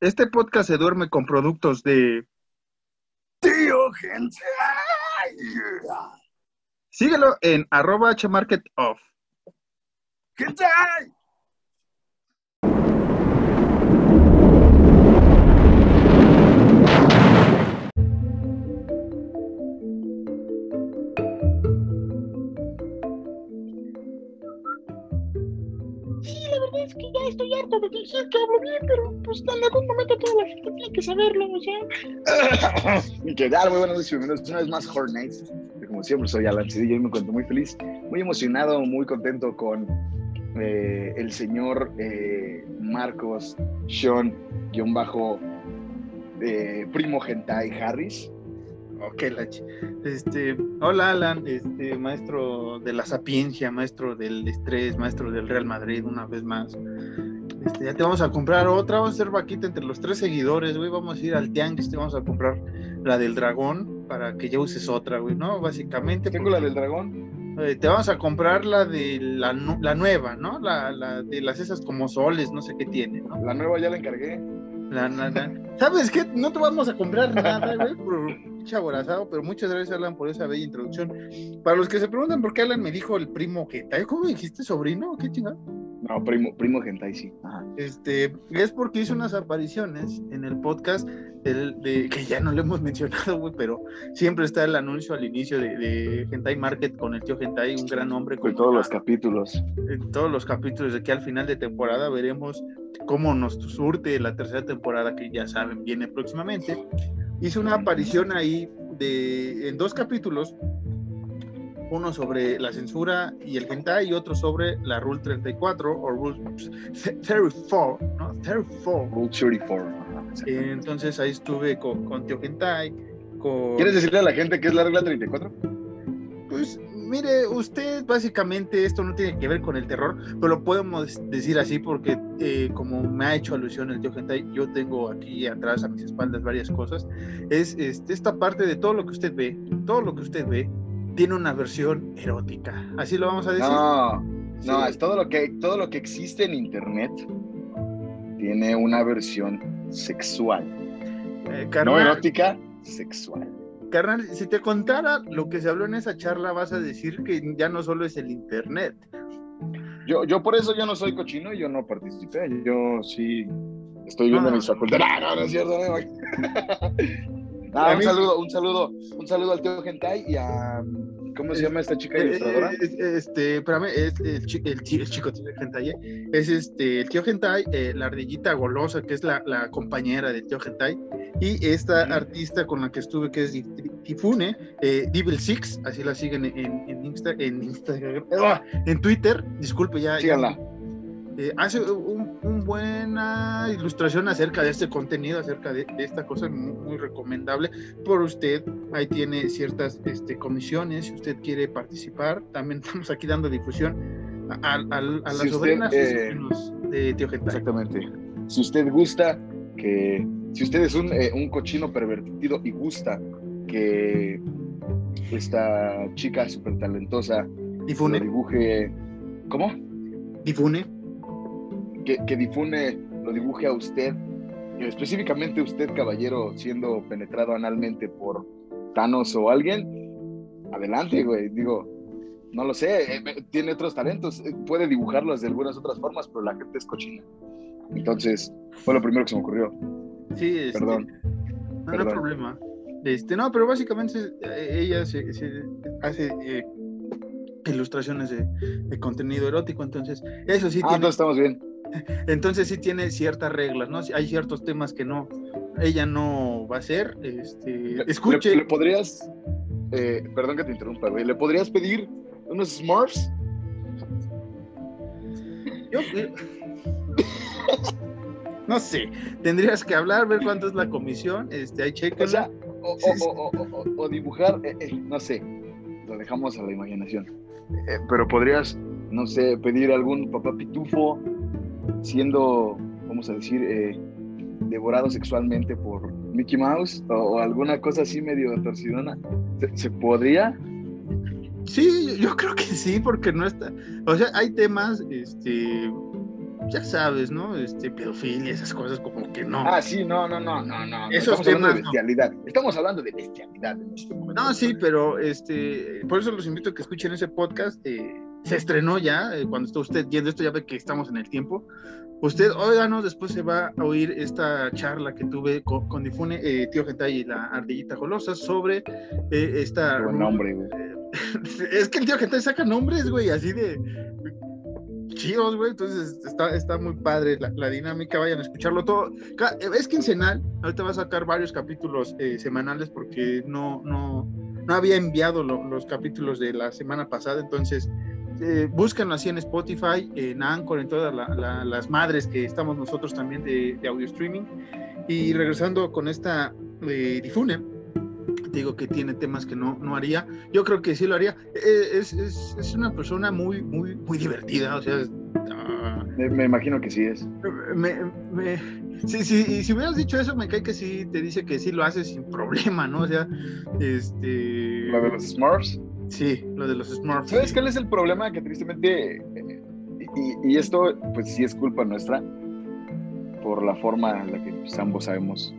Este podcast se duerme con productos de Tío gente. Síguelo en arroba hmarketoff. Es que ya estoy harto de decir que hablo bien, pero pues en algún momento toda la gente tiene que saberlo, o sea. ¿Qué tal? Muy buenas noches, una vez más Horror Nights. Como siempre, soy Alan Cedillo y me encuentro muy feliz, muy emocionado, muy contento con eh, el señor eh, Marcos Sean, guion bajo eh, Primo Gentai Harris. Ok, la ch- este, hola Alan, este, maestro de la sapiencia, maestro del estrés, maestro del Real Madrid, una vez más. Este, ya te vamos a comprar otra, vamos a hacer vaquita entre los tres seguidores, güey, vamos a ir al tianguis, te vamos a comprar la del dragón para que ya uses otra, güey, ¿no? Básicamente. Tengo la del dragón. Eh, te vamos a comprar la de la, la nueva, ¿no? La, la de las esas como soles, no sé qué tiene, ¿no? La nueva ya la encargué. La, ¿Sabes qué? No te vamos a comprar nada, güey, por pinche aborazado, pero muchas gracias, Alan, por esa bella introducción. Para los que se preguntan por qué Alan me dijo el primo que ¿cómo me dijiste sobrino? ¿Qué chingada? No, Primo, Primo Gentai, sí. Ajá. Este, es porque hizo unas apariciones en el podcast del- de, que ya no lo hemos mencionado, güey, pero siempre está el anuncio al inicio de, de Hentai Market con el tío Hentai, un gran hombre. Con todos los capítulos. en todos los capítulos de que al final de temporada veremos cómo nos surte la tercera temporada que ya saben viene próximamente. Hizo una aparición ahí de en dos capítulos, uno sobre la censura y el hentai y otro sobre la Rule 34 o Rule 34, ¿no? 34. Rule 34. Ajá, exacto. Eh, Entonces ahí estuve con, con Tío Hentai, con... ¿Quieres decirle a la gente que es la regla 34? Pues mire, usted básicamente esto no tiene que ver con el terror, pero lo podemos decir así porque eh, como me ha hecho alusión el tío Gentai, yo tengo aquí atrás a mis espaldas varias cosas. Es este, esta parte de todo lo que usted ve, todo lo que usted ve tiene una versión erótica. Así lo vamos a decir. No, Sí. no, es todo lo que todo lo que existe en internet tiene una versión sexual, Eh, no erótica, sexual. carnal, si te contara lo que se habló en esa charla, vas a decir que ya no solo es el internet. Yo, yo por eso yo no soy cochino y yo no participé. Yo sí estoy viendo Ah. mis facultades. No, no, no es cierto. No, No, A un saludo, un saludo, un saludo al tío Gentai y a ¿cómo se llama esta chica Eh, ilustradora? eh, eh, Este, espérame, es el, chi- el, chi- el chico tío Hentai, eh, es este, el tío Hentai, eh, la ardillita golosa, que es la, la compañera del tío Hentai, y esta artista con la que estuve, que es Tifune, eh, Devil Six, así la siguen en, en, Insta- en Instagram, ¡ah! en Twitter, disculpe, ya, ya- Síganla. Eh, hace un, un buena ilustración acerca de este contenido, acerca de, de esta cosa muy, muy recomendable por usted. Ahí tiene ciertas este, comisiones, si usted quiere participar. También estamos aquí dando difusión a, a- a- a las Si sobrinas eh, de Tío Gentai. Exactamente. Si usted gusta que, si usted es un, eh, un cochino pervertido y gusta que esta chica súper talentosa Difune, dibuje, ¿cómo? difune. Que, que difune, lo dibuje a usted, específicamente usted, caballero, siendo penetrado analmente por Thanos o alguien, adelante, güey. Digo, no lo sé, eh, eh, tiene otros talentos, eh, puede dibujarlos de algunas otras formas, pero la gente es cochina. Entonces, fue lo primero que se me ocurrió. Sí, este, Perdón. No, no hay perdón. problema. Este, no, pero básicamente ella se, se hace eh, ilustraciones de, de contenido erótico, entonces eso sí Ah, tiene entonces estamos bien. Entonces sí tiene ciertas reglas, ¿no? Hay ciertos temas que no, ella no va a hacer. Este, escuche, ¿Le, le podrías, eh, perdón que te interrumpa, güey, ¿le podrías pedir unos Smurfs? yo- eh, no sé, tendrías que hablar, ver cuánto es la comisión, este, ahí checa. O sea, o, Sí, o- sí. o- o- o- o dibujar, eh, no sé, lo dejamos a la imaginación. Pero podrías, no sé, pedir algún papá pitufo siendo, vamos a decir, eh, devorado sexualmente por Mickey Mouse o, o alguna cosa así medio torcidona. ¿Se, se podría? Sí, yo creo que sí, porque no está. O sea, hay temas, este, ya sabes, ¿no? Este, pedofilia, esas cosas como que no. Ah, sí, no, no, no, no, no. Esos Estamos hablando de temas, no. bestialidad. Estamos hablando de bestialidad en este momento. No, sí, pero este, por eso los invito a que escuchen ese podcast. eh, se estrenó ya, eh, cuando está usted yendo esto, ya ve que estamos en el tiempo. Usted, óiganos, después se va a oír esta charla que tuve con, con Difune, eh, Tío Gentay y la Ardillita Jolosa sobre eh, esta... Buen nombre, güey. es que el Tío Gentay saca nombres, güey, así de chidos, güey, entonces está, está muy padre la, la dinámica, vayan a escucharlo todo. Ca- Es quincenal, ahorita va a sacar varios capítulos eh, semanales porque no, no, no había enviado lo- los capítulos de la semana pasada, entonces eh, búsquenlo así en Spotify, en Anchor, en todas la- la- las madres que estamos nosotros también de, de audio streaming. Y regresando con esta eh, Difune, digo que tiene temas que no, no haría. Yo creo que sí lo haría. Eh, es, es, es una persona muy, muy, muy divertida, o sea, es- ah, Me, me imagino que sí es. me, me- sí, sí, y si hubieras dicho eso, me cae que sí, te dice que sí lo hace sin problema, ¿no? O sea, este... Lo de los Smurfs. Sí, lo de los Smurfs. ¿Sabes cuál es el problema? Que tristemente, eh, y, y esto pues sí es culpa nuestra, por la forma en la que pues, ambos sabemos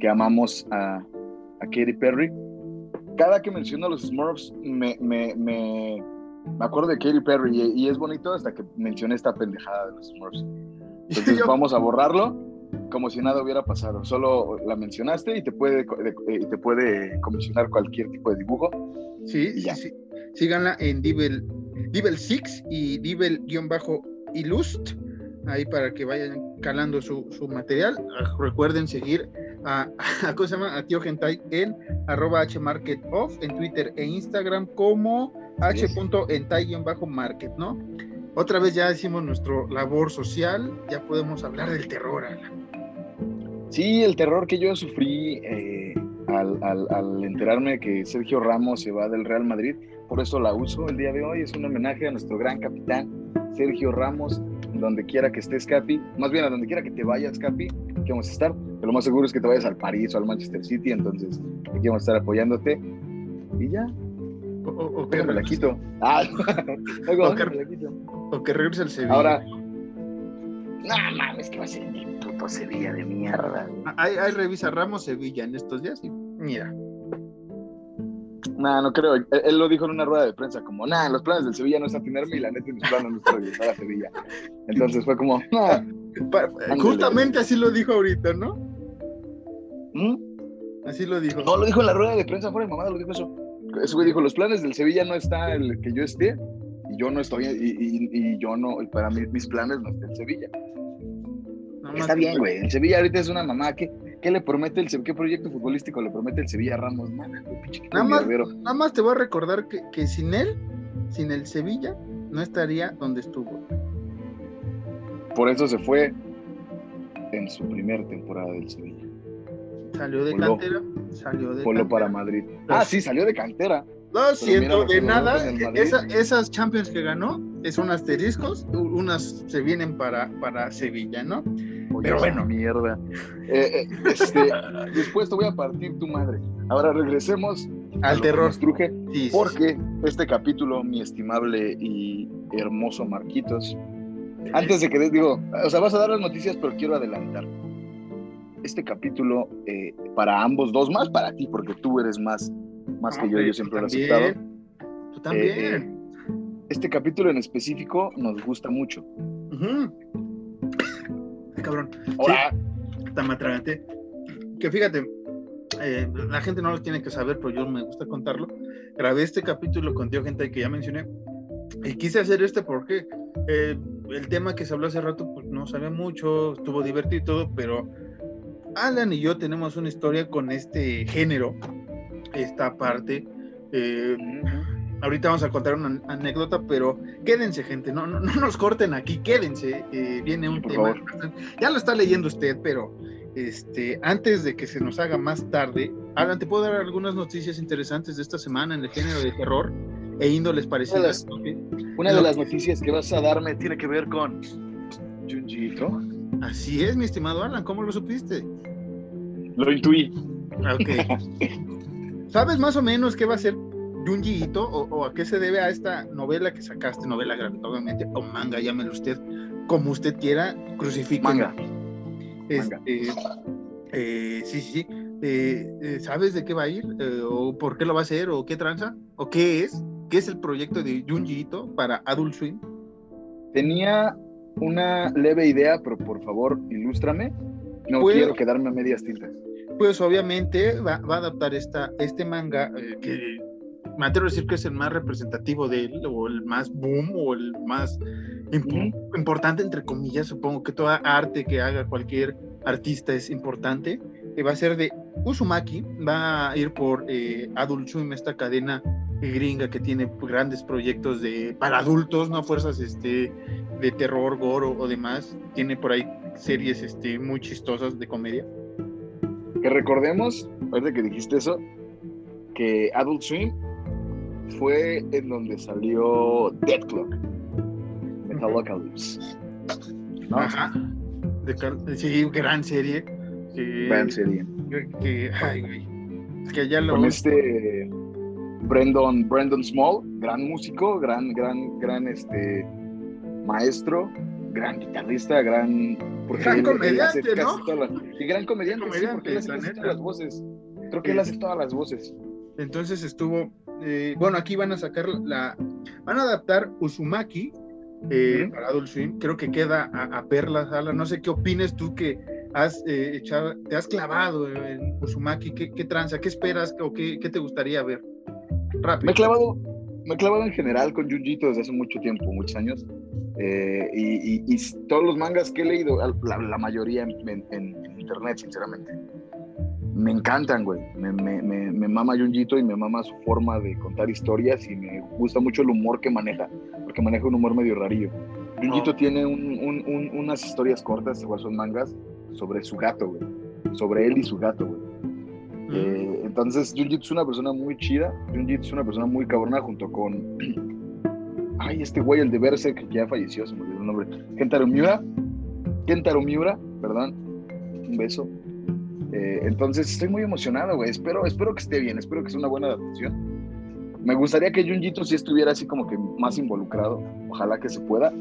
que amamos a, a Katy Perry. Cada que menciono a los Smurfs me, me, me, me acuerdo de Katy Perry y, y es bonito hasta que mencioné esta pendejada de los Smurfs. Entonces Yo- vamos a borrarlo como si nada hubiera pasado. Solo la mencionaste y te puede, eh, te puede comisionar cualquier tipo de dibujo. Sí, sí, Ya. sí. Síganla en Divel, Divel 6 y Divel-Illust, ahí para que vayan calando su, su material. Ah, Recuerden seguir a, a, ¿cómo se llama? a Tío Gentai en arroba hmarketoff en Twitter e Instagram como h.entai-market, ¿no? Otra vez ya hicimos nuestro labor social, ya podemos hablar del terror, Alan. Sí, el terror que yo sufrí eh, al, al- al enterarme que Sergio Ramos se va del Real Madrid, por eso la uso el día de hoy. Es un homenaje a nuestro gran capitán Sergio Ramos, donde quiera que estés, Capi. Más bien, a donde quiera que te vayas, Capi, que vamos a estar. Pero lo más seguro es que te vayas al París o al Manchester City, entonces aquí vamos a estar apoyándote. Y ya, O, que, déjame la quito. Ah, la quito. o que regrese al Sevilla. Ahora, no mames, que va a ser mi puto Sevilla de mierda. Ahí, ahí revisa Ramos Sevilla en estos días y mira. Nah, no creo. Él, él lo dijo en una rueda de prensa, como, nah, los planes del Sevilla no es atenerme y la neta, mis planes no es regresar a Sevilla. Entonces fue como, nah. Justamente así lo dijo ahorita, ¿no? ¿Mm? Así lo dijo. No, lo dijo en la rueda de prensa, fuera de mamada, lo dijo eso. Ese güey dijo, los planes del Sevilla no está el que yo esté, y yo no estoy, y, y- y yo no, y para mí, mis planes no está el Sevilla. Está que- bien, güey. El Sevilla ahorita es una mamá. ¿Qué, qué le promete el Sevilla? ¿Qué proyecto futbolístico le promete el Sevilla a Ramos? Nada, Nada más, nada más te voy a recordar que, que sin él, sin el Sevilla, no estaría donde estuvo. Por eso se fue en su primer temporada del Sevilla. Salió de cantera, salió de cantera. para Madrid. Ah, sí, salió de cantera. Lo siento, de nada. esa- esas Champions que ganó son asteriscos, u- unas se vienen para, para Sevilla, ¿no? Pero bueno. mierda. Eh, eh, este, después te voy a partir tu madre. Ahora regresemos Al terror. truje, Sí, sí, porque este capítulo, mi estimable y hermoso Marquitos, antes de que des- digo, o sea, vas a dar las noticias, pero quiero adelantar. Este capítulo, eh, para ambos dos, más para ti, porque tú eres más, más que yo, yo siempre lo he aceptado. Tú también. Eh, este capítulo en específico nos gusta mucho. Ujú. Ay, cabrón. Ahora, hasta me atraganté. Que fíjate, eh, la gente no lo tiene que saber, pero yo me gusta contarlo. Grabé este capítulo con Tío Gente que ya mencioné. Y quise hacer este porque eh, el tema que se habló hace rato, pues no sabía mucho, estuvo divertido y todo, pero Alan y yo tenemos una historia con este género, esta parte. Eh, ahorita vamos a contar una anécdota, pero quédense, gente, no, no, no nos corten aquí, quédense. eh, viene un Por tema. favor. Ya lo está leyendo usted, pero este, antes de que se nos haga más tarde, Alan, ¿te puedo dar algunas noticias interesantes de esta semana en el género de terror e índoles parecidas? Ok. Una de las noticias que vas a darme tiene que ver con Junji Ito. Así es, mi estimado Alan, ¿cómo lo supiste? Lo intuí. Ok. ¿Sabes más o menos qué va a ser Junji Ito o, o a qué se debe a esta novela que sacaste, novela gráfica, obviamente, o manga, llámelo usted como usted quiera, crucifique. Manga. Este, eh, sí, sí. Eh, eh, ¿Sabes de qué va a ir? Eh, ¿O por qué lo va a hacer? ¿O qué tranza? ¿O qué es? ¿Qué es el proyecto de Junji Ito para Adult Swim? Tenía una leve idea, pero por favor, ilústrame. No Pues- quiero quedarme a medias tintas. Pues obviamente va, va a adaptar esta, este manga eh, que me atrevo a decir que es el más representativo de él, o el más boom, o el más imp- importante, entre comillas. Supongo que toda arte que haga cualquier artista es importante. Que va a ser de Uzumaki, va a ir por eh, Adult Swim, esta cadena gringa que tiene grandes proyectos de para adultos, no fuerzas este, de terror, gore o, o demás. Tiene por ahí series este, muy chistosas de comedia. Que recordemos, ahorita que dijiste eso, que Adult Swim fue en donde salió Dead Clock, Metalocalypse. ¿no? Ajá. De sí, gran serie. Que, Gran serie. que- que- ay, güey. Es que ya lo. Con este Brandon, Brandon Small, gran músico, gran, gran, gran este maestro, gran guitarrista, gran porque Gran él- él comediante, casi ¿no? todas las- y gran comediante, sí, porque él hace casi todas las voces. Creo que él hace todas las voces. Entonces estuvo. eh, bueno, aquí van a sacar la. Van a adaptar Uzumaki eh, para Adult Swim. Creo que queda a, a perlas, Ala. No sé qué opines tú que has eh, echado, te has clavado en Uzumaki. ¿Qué, qué tranza? ¿Qué esperas o qué, qué te gustaría ver? Rápido. Me he clavado, me he clavado en general con Junjito desde hace mucho tiempo, muchos años. Eh, y, y- y todos los mangas que he leído, la, la mayoría en, en- en internet, sinceramente, me encantan, güey. Me, me, me, me mama Junjito y me mama su forma de contar historias y me gusta mucho el humor que maneja, porque maneja un humor medio rarillo. Junjito Oh. tiene un- un- un- unas historias cortas, igual son mangas, sobre su gato, güey. Sobre él y su gato, güey. Mm, Eh, entonces, Junjito es una persona muy chida. Junjito es una persona muy cabrona junto con. Ay, este güey, el de Berserk, que ya falleció, se me olvidó el nombre. Kentaro Miura. Kentaro Miura, perdón. Un beso. Eh, entonces, estoy muy emocionado, güey. Espero, espero que esté bien, espero que sea una buena adaptación. Me gustaría que Junjito sí estuviera así como que más involucrado. Ojalá que se pueda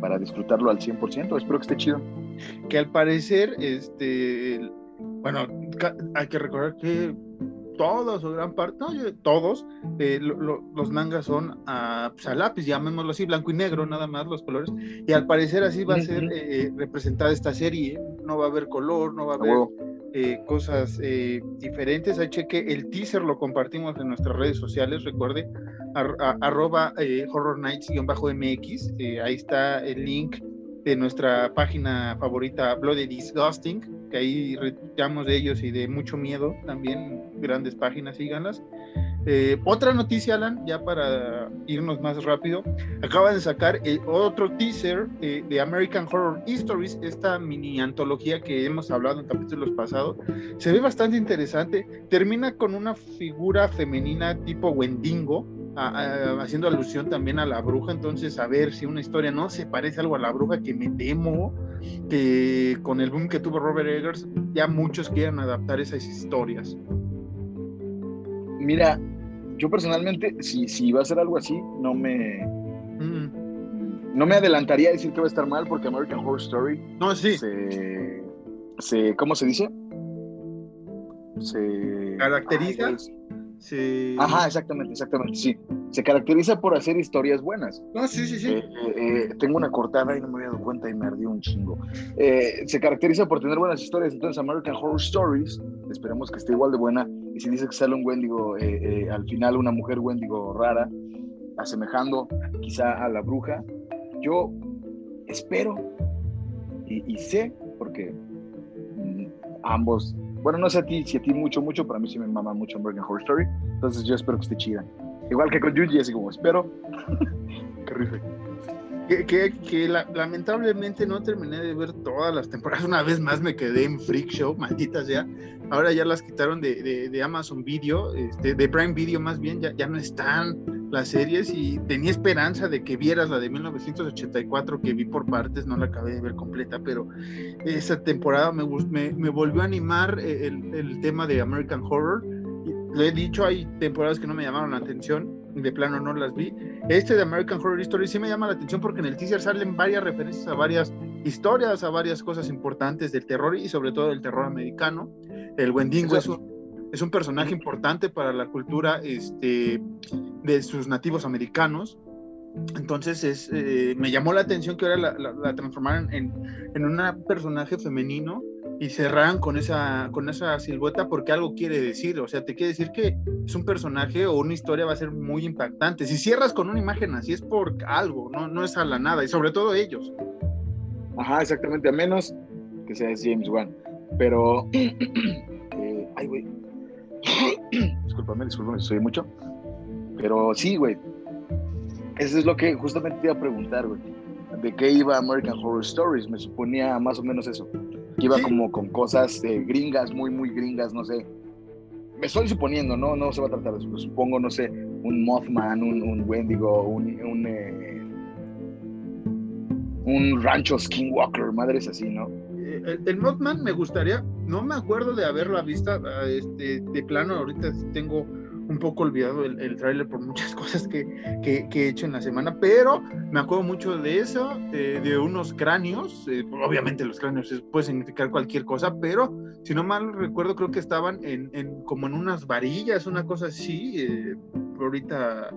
para disfrutarlo al 100%. Espero que esté chido. Que al parecer, este, bueno, hay que recordar que todos o gran parte, no, todos, eh, lo- lo- los mangas son a, pues, a lápiz, llamémoslo así, blanco y negro, nada más los colores, y al parecer así va a ser eh, representada esta serie, no va a haber color, no va a haber eh, cosas eh, diferentes. Ahí cheque el teaser, lo compartimos en nuestras redes sociales, recuerde, ar- a- arroba eh, horror nights-mx, eh, ahí está el link de nuestra página favorita Bloody Disgusting, que ahí retuiteamos de ellos y de mucho miedo también, grandes páginas, síganlas. Eh, otra noticia, Alan, ya para irnos más rápido, acaban de sacar eh, otro teaser eh, de American Horror Stories, esta mini antología que hemos hablado en capítulos pasados. Se ve bastante interesante. Termina con una figura femenina tipo Wendigo, a- a- haciendo alusión también a la bruja. Entonces, a ver si una historia no se parece algo a la bruja, que me temo que con el boom que tuvo Robert Eggers, ya muchos quieran adaptar esas historias. Mira, yo personalmente, si, si va a ser algo así, no me, Mm. no me adelantaría a decir que va a estar mal porque American Horror Story No, sí, se, se, ¿cómo se dice? Se Caracteriza. Ay. Sí. Ajá, exactamente, exactamente, sí. Se caracteriza por hacer historias buenas. No, sí, sí, sí. Eh, eh, eh, tengo una cortada y no me había dado cuenta y me ardió un chingo. Eh, se caracteriza por tener buenas historias. Entonces, American Horror Stories, esperemos que esté igual de buena. Y si dice que sale un Wendigo, eh, al final una mujer Wendigo rara, asemejando quizá a la bruja, yo espero y, y sé, porque mm, ambos, bueno, no sé a ti, si a ti mucho, mucho, para mí sí me mama mucho American Horror Story. Entonces, yo espero que esté chida. Igual que con Yuji, así como espero que rife. Que, que- que la- lamentablemente no terminé de ver todas las temporadas. Una vez más me quedé en Freak Show, malditas ya. Ahora ya las quitaron de, de- Amazon Video, este, de Prime Video más bien, ya, ya no están las series y tenía esperanza de que vieras la de 1984 que vi por partes, no la acabé de ver completa, pero esa temporada me, me, me volvió a animar el, el tema de American Horror. Lo he dicho, hay temporadas que no me llamaron la atención. De plano no las vi. Este de American Horror Story sí me llama la atención porque en el teaser salen varias referencias a varias historias, a varias cosas importantes del terror y sobre todo del terror americano. El Wendigo es un, es un personaje importante para la cultura este, de sus nativos americanos. Entonces es, eh, me llamó la atención que ahora la, transformaran en, en un personaje femenino y cerraran con esa, con esa silueta porque algo quiere decir, o sea, te quiere decir que es un personaje o una historia va a ser muy impactante. Si cierras con una imagen así es por algo, no, no es a la nada, y sobre todo ellos. Ajá, exactamente, a menos que sea James Wan. Pero, eh, ay, güey. discúlpame, discúlpame, soy mucho. Pero sí, güey. Eso es lo que justamente te iba a preguntar, güey. ¿De qué iba American Horror Stories? Me suponía más o menos eso. Que iba como con cosas eh, gringas, muy, muy gringas, no sé. Me estoy suponiendo, ¿no? No se va a tratar de eso. Supongo, no sé, un Mothman, un, un Wendigo, un, un eh, un rancho skinwalker, madres así, ¿no? Eh, el, Mothman me gustaría, no me acuerdo de haberla visto este, de plano, ahorita tengo un poco olvidado el, el tráiler por muchas cosas que, que, he hecho en la semana, pero me acuerdo mucho de eso, de unos cráneos, eh, obviamente los cráneos puede significar cualquier cosa, pero si no mal recuerdo creo que estaban en, en como en unas varillas, una cosa así, eh, ahorita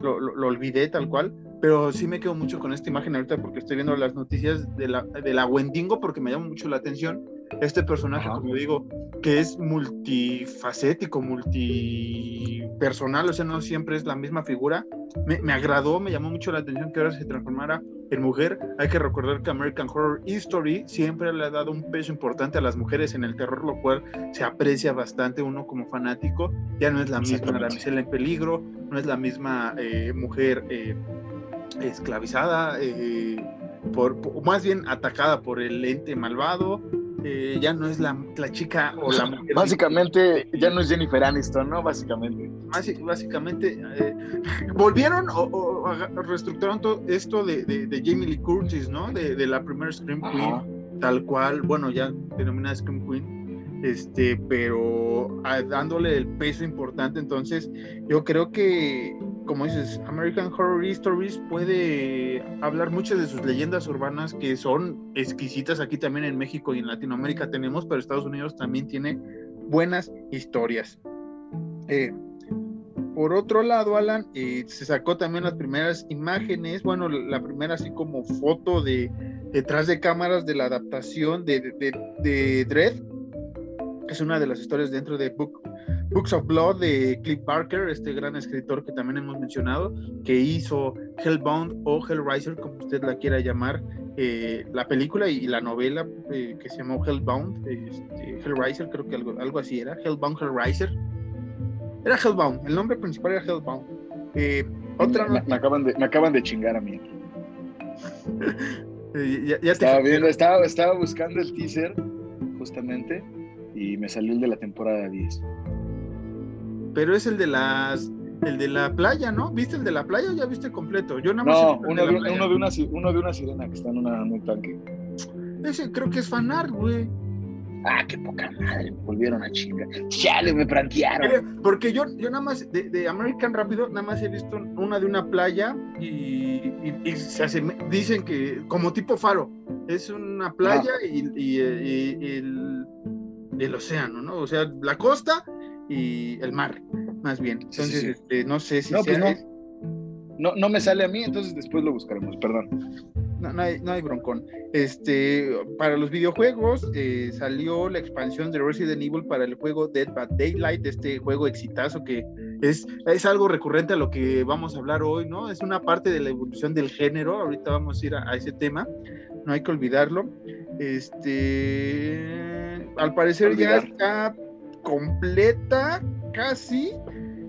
lo, lo, olvidé tal cual, pero sí me quedo mucho con esta imagen ahorita porque estoy viendo las noticias de la, de la Wendigo porque me llama mucho la atención este personaje, como digo, que es multifacético, multipersonal, o sea, no siempre es la misma figura. Me, me, agradó, me llamó mucho la atención que ahora se transformara en mujer. Hay que recordar que American Horror History siempre le ha dado un peso importante a las mujeres en el terror, lo cual se aprecia bastante uno como fanático. Ya no es la misma damisela en peligro, no es la misma eh, mujer. Eh, esclavizada, eh, por, más bien atacada por el ente malvado. Eh, ya no es la, la, chica o la mujer. Básicamente, ya no es Jennifer Aniston, ¿no? Básicamente. básicamente, eh, volvieron o, reestructuraron todo esto de, de, Jamie Lee Curtis, ¿no? De, de la primera Scream Queen, tal cual, bueno, ya denominada Scream Queen, este, pero ah, dándole el peso importante. Entonces, yo creo que como dices, American Horror Stories puede hablar muchas de sus leyendas urbanas que son exquisitas aquí también en México y en Latinoamérica tenemos, pero Estados Unidos también tiene buenas historias. Eh, por otro lado, Alan, eh, se sacó también las primeras imágenes, bueno, la primera así como foto de detrás de cámaras de la adaptación de, de, de. Es una de las historias dentro de Book Books of Blood de Cliff Barker, este gran escritor que también hemos mencionado, que hizo Hellbound o Hellraiser, como usted la quiera llamar, eh, la película y, la novela eh, que se llamó Hellbound, este, Hellraiser, creo que algo, algo así era, Hellbound Hellraiser. Era Hellbound, el nombre principal era Hellbound. Eh, otra me, acaban de, me acaban de chingar a mí. ya, ya estaba, viendo, estaba, estaba buscando el teaser, justamente, y me salió el de la temporada 10 pero es el de las el de la playa, ¿no? ¿Viste el de la playa o ya viste completo? Yo nada más no, uno de, uno, de una, uno de una sirena que está en, una, un tanque. Ese creo que es fanar, güey. Ah, qué poca madre, me volvieron a chingar. Chale, me plantearon. Porque yo, yo nada más, de, American Rápido, nada más he visto una de una playa y, se hace, dicen que, como tipo faro, es una playa y, y, el, el océano, ¿no? O sea, la costa y el mar, más bien. Entonces, este, no sé si no, pues no. no, me sale a mí, entonces después lo buscaremos, perdón. No, no, hay, no hay broncón. Este, para los videojuegos eh, salió la expansión de Resident Evil para el juego Dead by Daylight, este juego exitazo que es, es algo recurrente a lo que vamos a hablar hoy, ¿no? Es una parte de la evolución del género, ahorita vamos a ir a, a ese tema, no hay que olvidarlo. Este, al parecer ya está completa casi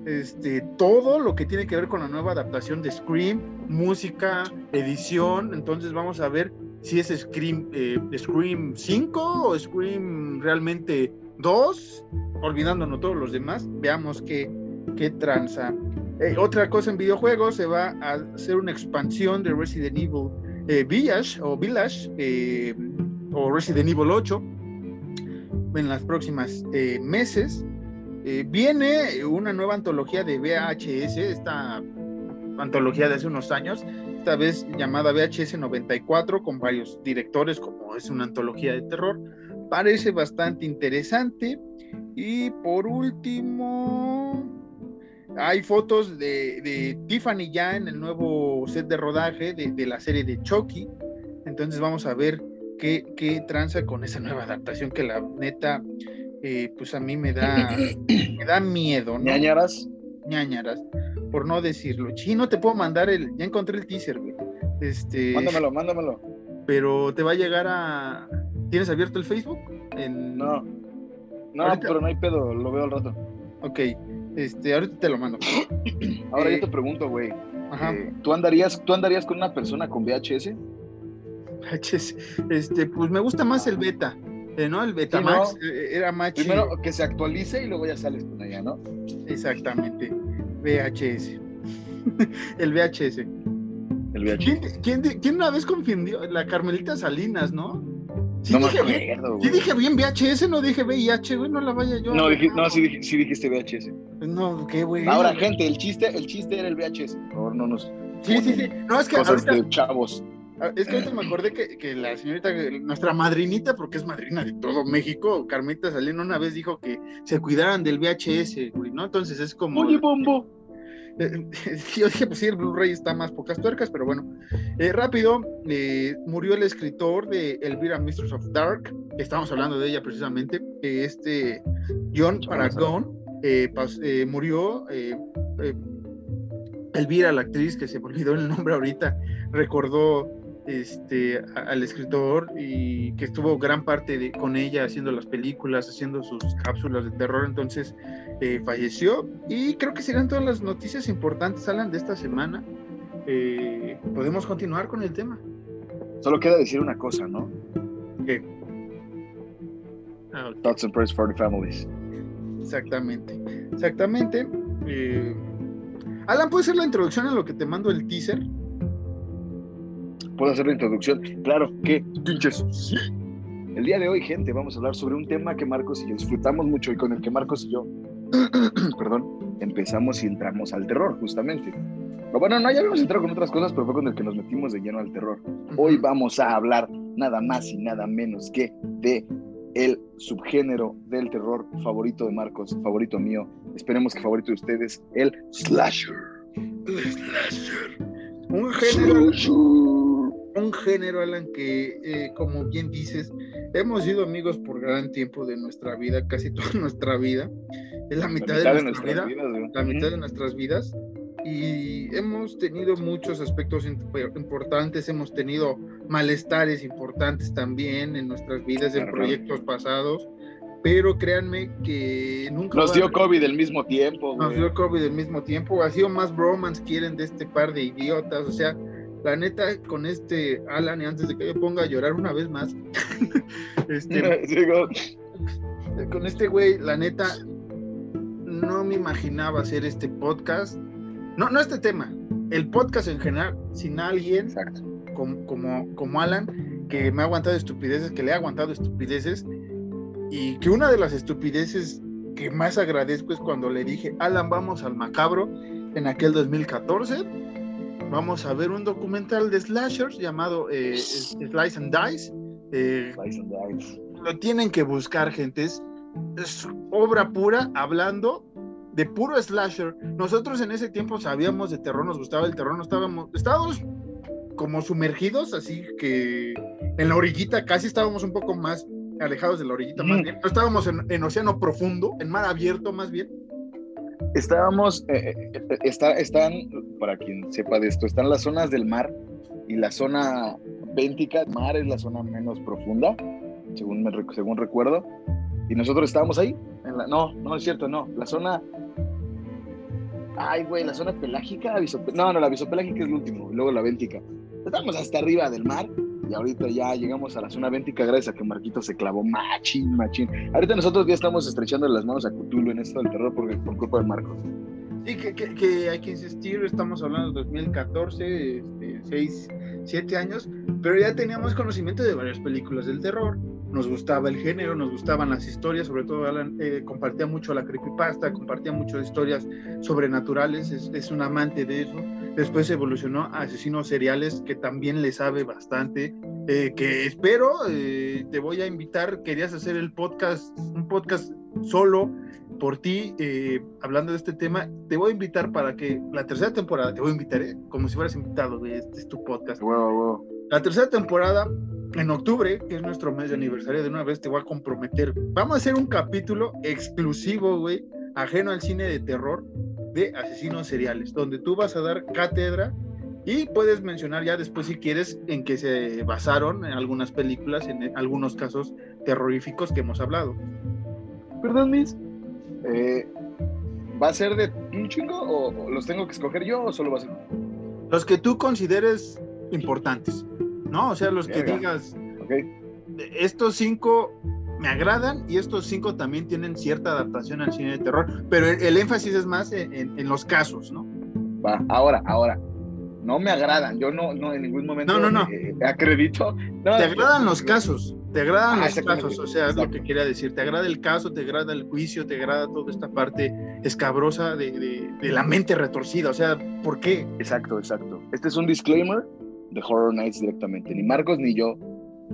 este, todo lo que tiene que ver con la nueva adaptación de Scream, música, edición. Entonces vamos a ver si es Scream, eh, Scream 5 o Scream realmente 2, olvidándonos todos los demás. Veamos qué, qué tranza. Eh, otra cosa en videojuegos, se va a hacer una expansión de Resident Evil eh, Village o Village o Resident Evil 8 en las próximas meses. viene una nueva antología de VHS, esta antología de hace unos años, esta vez llamada VHS 94, con varios directores, como es una antología de terror. Parece bastante interesante. Y por último, hay fotos de, Tiffany ya en el nuevo set de rodaje de, la serie de Chucky. Entonces vamos a ver qué, qué tranza con esa nueva adaptación que la neta, eh, pues a mí me da, me da miedo, ¿no? ¿Ñañaras? ñañaras, por no decirlo. Chino, te puedo mandar el, ya encontré el teaser, güey. Este, mándamelo, mándamelo. Pero te va a llegar a. ¿Tienes abierto el Facebook? No. No, pero no hay pedo, lo veo al rato. Ok, este, ahorita te lo mando. Ahora yo te pregunto, güey. Ajá. Eh, ¿tú, andarías, ¿Tú andarías con una persona con VHS? VHS, este, pues me gusta más el beta. Eh, ¿no? El Betamax eh, era más Primero que se actualice y luego ya sales con ella, ¿no? Exactamente. VHS. el VHS. El VHS. ¿Quién, quién, una vez confundió? La Carmelita Salinas, ¿no? Sí no me acuerdo, Sí dije bien VHS, no dije VIH, güey, no la vaya yo. No, no sí, sí, dijiste VHS. No, qué güey. Ahora, gente, el chiste, el chiste era el VHS. Por favor, no nos. Sí, sí, sí. No, es que cosas de chavos. Ah, es que ahorita me acordé que, la señorita, nuestra madrinita, porque es madrina de todo México, Carmita Salina, una vez dijo que se cuidaran del VHS, ¿no? Entonces es como. Oye, bombo. Eh, yo dije, pues sí, el Blu-ray está más pocas tuercas, pero bueno. Eh, rápido, eh, murió el escritor de Elvira Mistress of Dark, estamos hablando de ella precisamente, este John Paragon, murió. Elvira, la actriz, que se me olvidó el nombre ahorita, recordó este, al escritor y que estuvo gran parte de, con ella haciendo las películas, haciendo sus cápsulas de terror, entonces eh, falleció y creo que serán todas las noticias importantes, Alan, de esta semana. Eh, podemos continuar con el tema. Solo queda decir una cosa, ¿no? ¿Qué? Ah, Thoughts and prayers for the families. Exactamente, exactamente. Eh, Alan, ¿puede ser la introducción a lo que te mando el teaser? Puedo hacer la introducción. Claro que, pinches, El día de hoy, gente, vamos a hablar sobre un tema que Marcos y yo disfrutamos mucho y con el que Marcos y yo, perdón, empezamos y entramos al terror, justamente. Bueno, no, ya habíamos entrado con otras cosas, pero fue con el que nos metimos de lleno al terror. Hoy vamos a hablar nada más y nada menos que de el subgénero del terror favorito de Marcos, favorito mío, esperemos que favorito de ustedes, el slasher. El slasher. Un género un género, Alan, que eh, como bien dices, hemos sido amigos por gran tiempo de nuestra vida, casi toda nuestra vida. Es la mitad, de, nuestra vida, la mitad de nuestras vidas. Y hemos tenido muchos aspectos importantes, hemos tenido malestares importantes también en nuestras vidas, en proyectos pasados. Pero créanme que nunca. Nos dio COVID al mismo tiempo. Nos dio COVID al mismo tiempo. Ha sido más bromance quieren de este par de idiotas. O sea, la neta, con este Alan, y antes de que yo ponga a llorar una vez más, este, con este güey, la neta, no me imaginaba hacer este podcast. No, no este tema, el podcast en general, sin alguien como, como, como Alan, que me ha aguantado estupideces, que le ha aguantado estupideces, y que una de las estupideces que más agradezco es cuando le dije, Alan, vamos al macabro en aquel 2014 vamos a ver un documental de slashers llamado eh, Slice and Dice. Eh, Slice and Dice. Lo tienen que buscar, gente. Es, obra pura hablando de puro slasher. Nosotros en ese tiempo sabíamos de terror, nos gustaba el terror, no estábamos, estábamos como sumergidos, así que en la orillita casi estábamos un poco más alejados de la orillita, más bien. No estábamos en océano profundo, en mar abierto más bien Estábamos, eh, eh, eh, está, están, para quien sepa de esto, están las zonas del mar y la zona béntica, mar es la zona menos profunda, según, me, según recuerdo, y nosotros estábamos ahí, en la, no, no es cierto, no, la zona, ay güey, la zona pelágica, no, no, la visopelágica es el último, luego la béntica, estamos hasta arriba del mar y ahorita ya llegamos a la zona véntica gracias a que Marquito se clavó machín, machín. Ahorita nosotros ya estamos estrechando las manos a Cthulhu en esto del terror por, por culpa de Marcos. Sí, que, que, hay que insistir, estamos hablando de 2014, este, 6, 7 años, pero ya teníamos conocimiento de varias películas del terror, nos gustaba el género, nos gustaban las historias, sobre todo Alan eh, compartía mucho la creepypasta, compartía mucho historias sobrenaturales, es, es un amante de eso, después evolucionó a Asesinos Seriales, que también le sabe bastante, eh, que espero, eh, te voy a invitar, querías hacer el podcast, un podcast solo por ti, eh, hablando de este tema, te voy a invitar para que la tercera temporada, te voy a invitar, como si fueras invitado, este es tu podcast. La tercera temporada, en octubre, que es nuestro mes de aniversario, de una vez te voy a comprometer, vamos a hacer un capítulo exclusivo, güey, ajeno al cine de terror de asesinos seriales, donde tú vas a dar cátedra y puedes mencionar ya después si quieres en que se basaron en algunas películas, en algunos casos terroríficos que hemos hablado. Perdón, Miss. Eh, ¿Va a ser de un chingo o los tengo que escoger yo o solo va a ser? Los que tú consideres importantes, ¿no? O sea, los que digas, estos cinco me agradan y estos cinco también tienen cierta adaptación al cine de terror, pero el, énfasis es más en, los casos, ¿no? Va, ahora, ahora, no me agradan, yo no, no en ningún momento no, no, no. acredito. te agradan los casos, te agradan ah, los casos, o sea, es lo que quería decir, te agrada el caso, te agrada el juicio, te agrada toda esta parte escabrosa de, de la mente retorcida, o sea, ¿por qué? Exacto, exacto. Este es un disclaimer de Horror Nights directamente, ni Marcos ni yo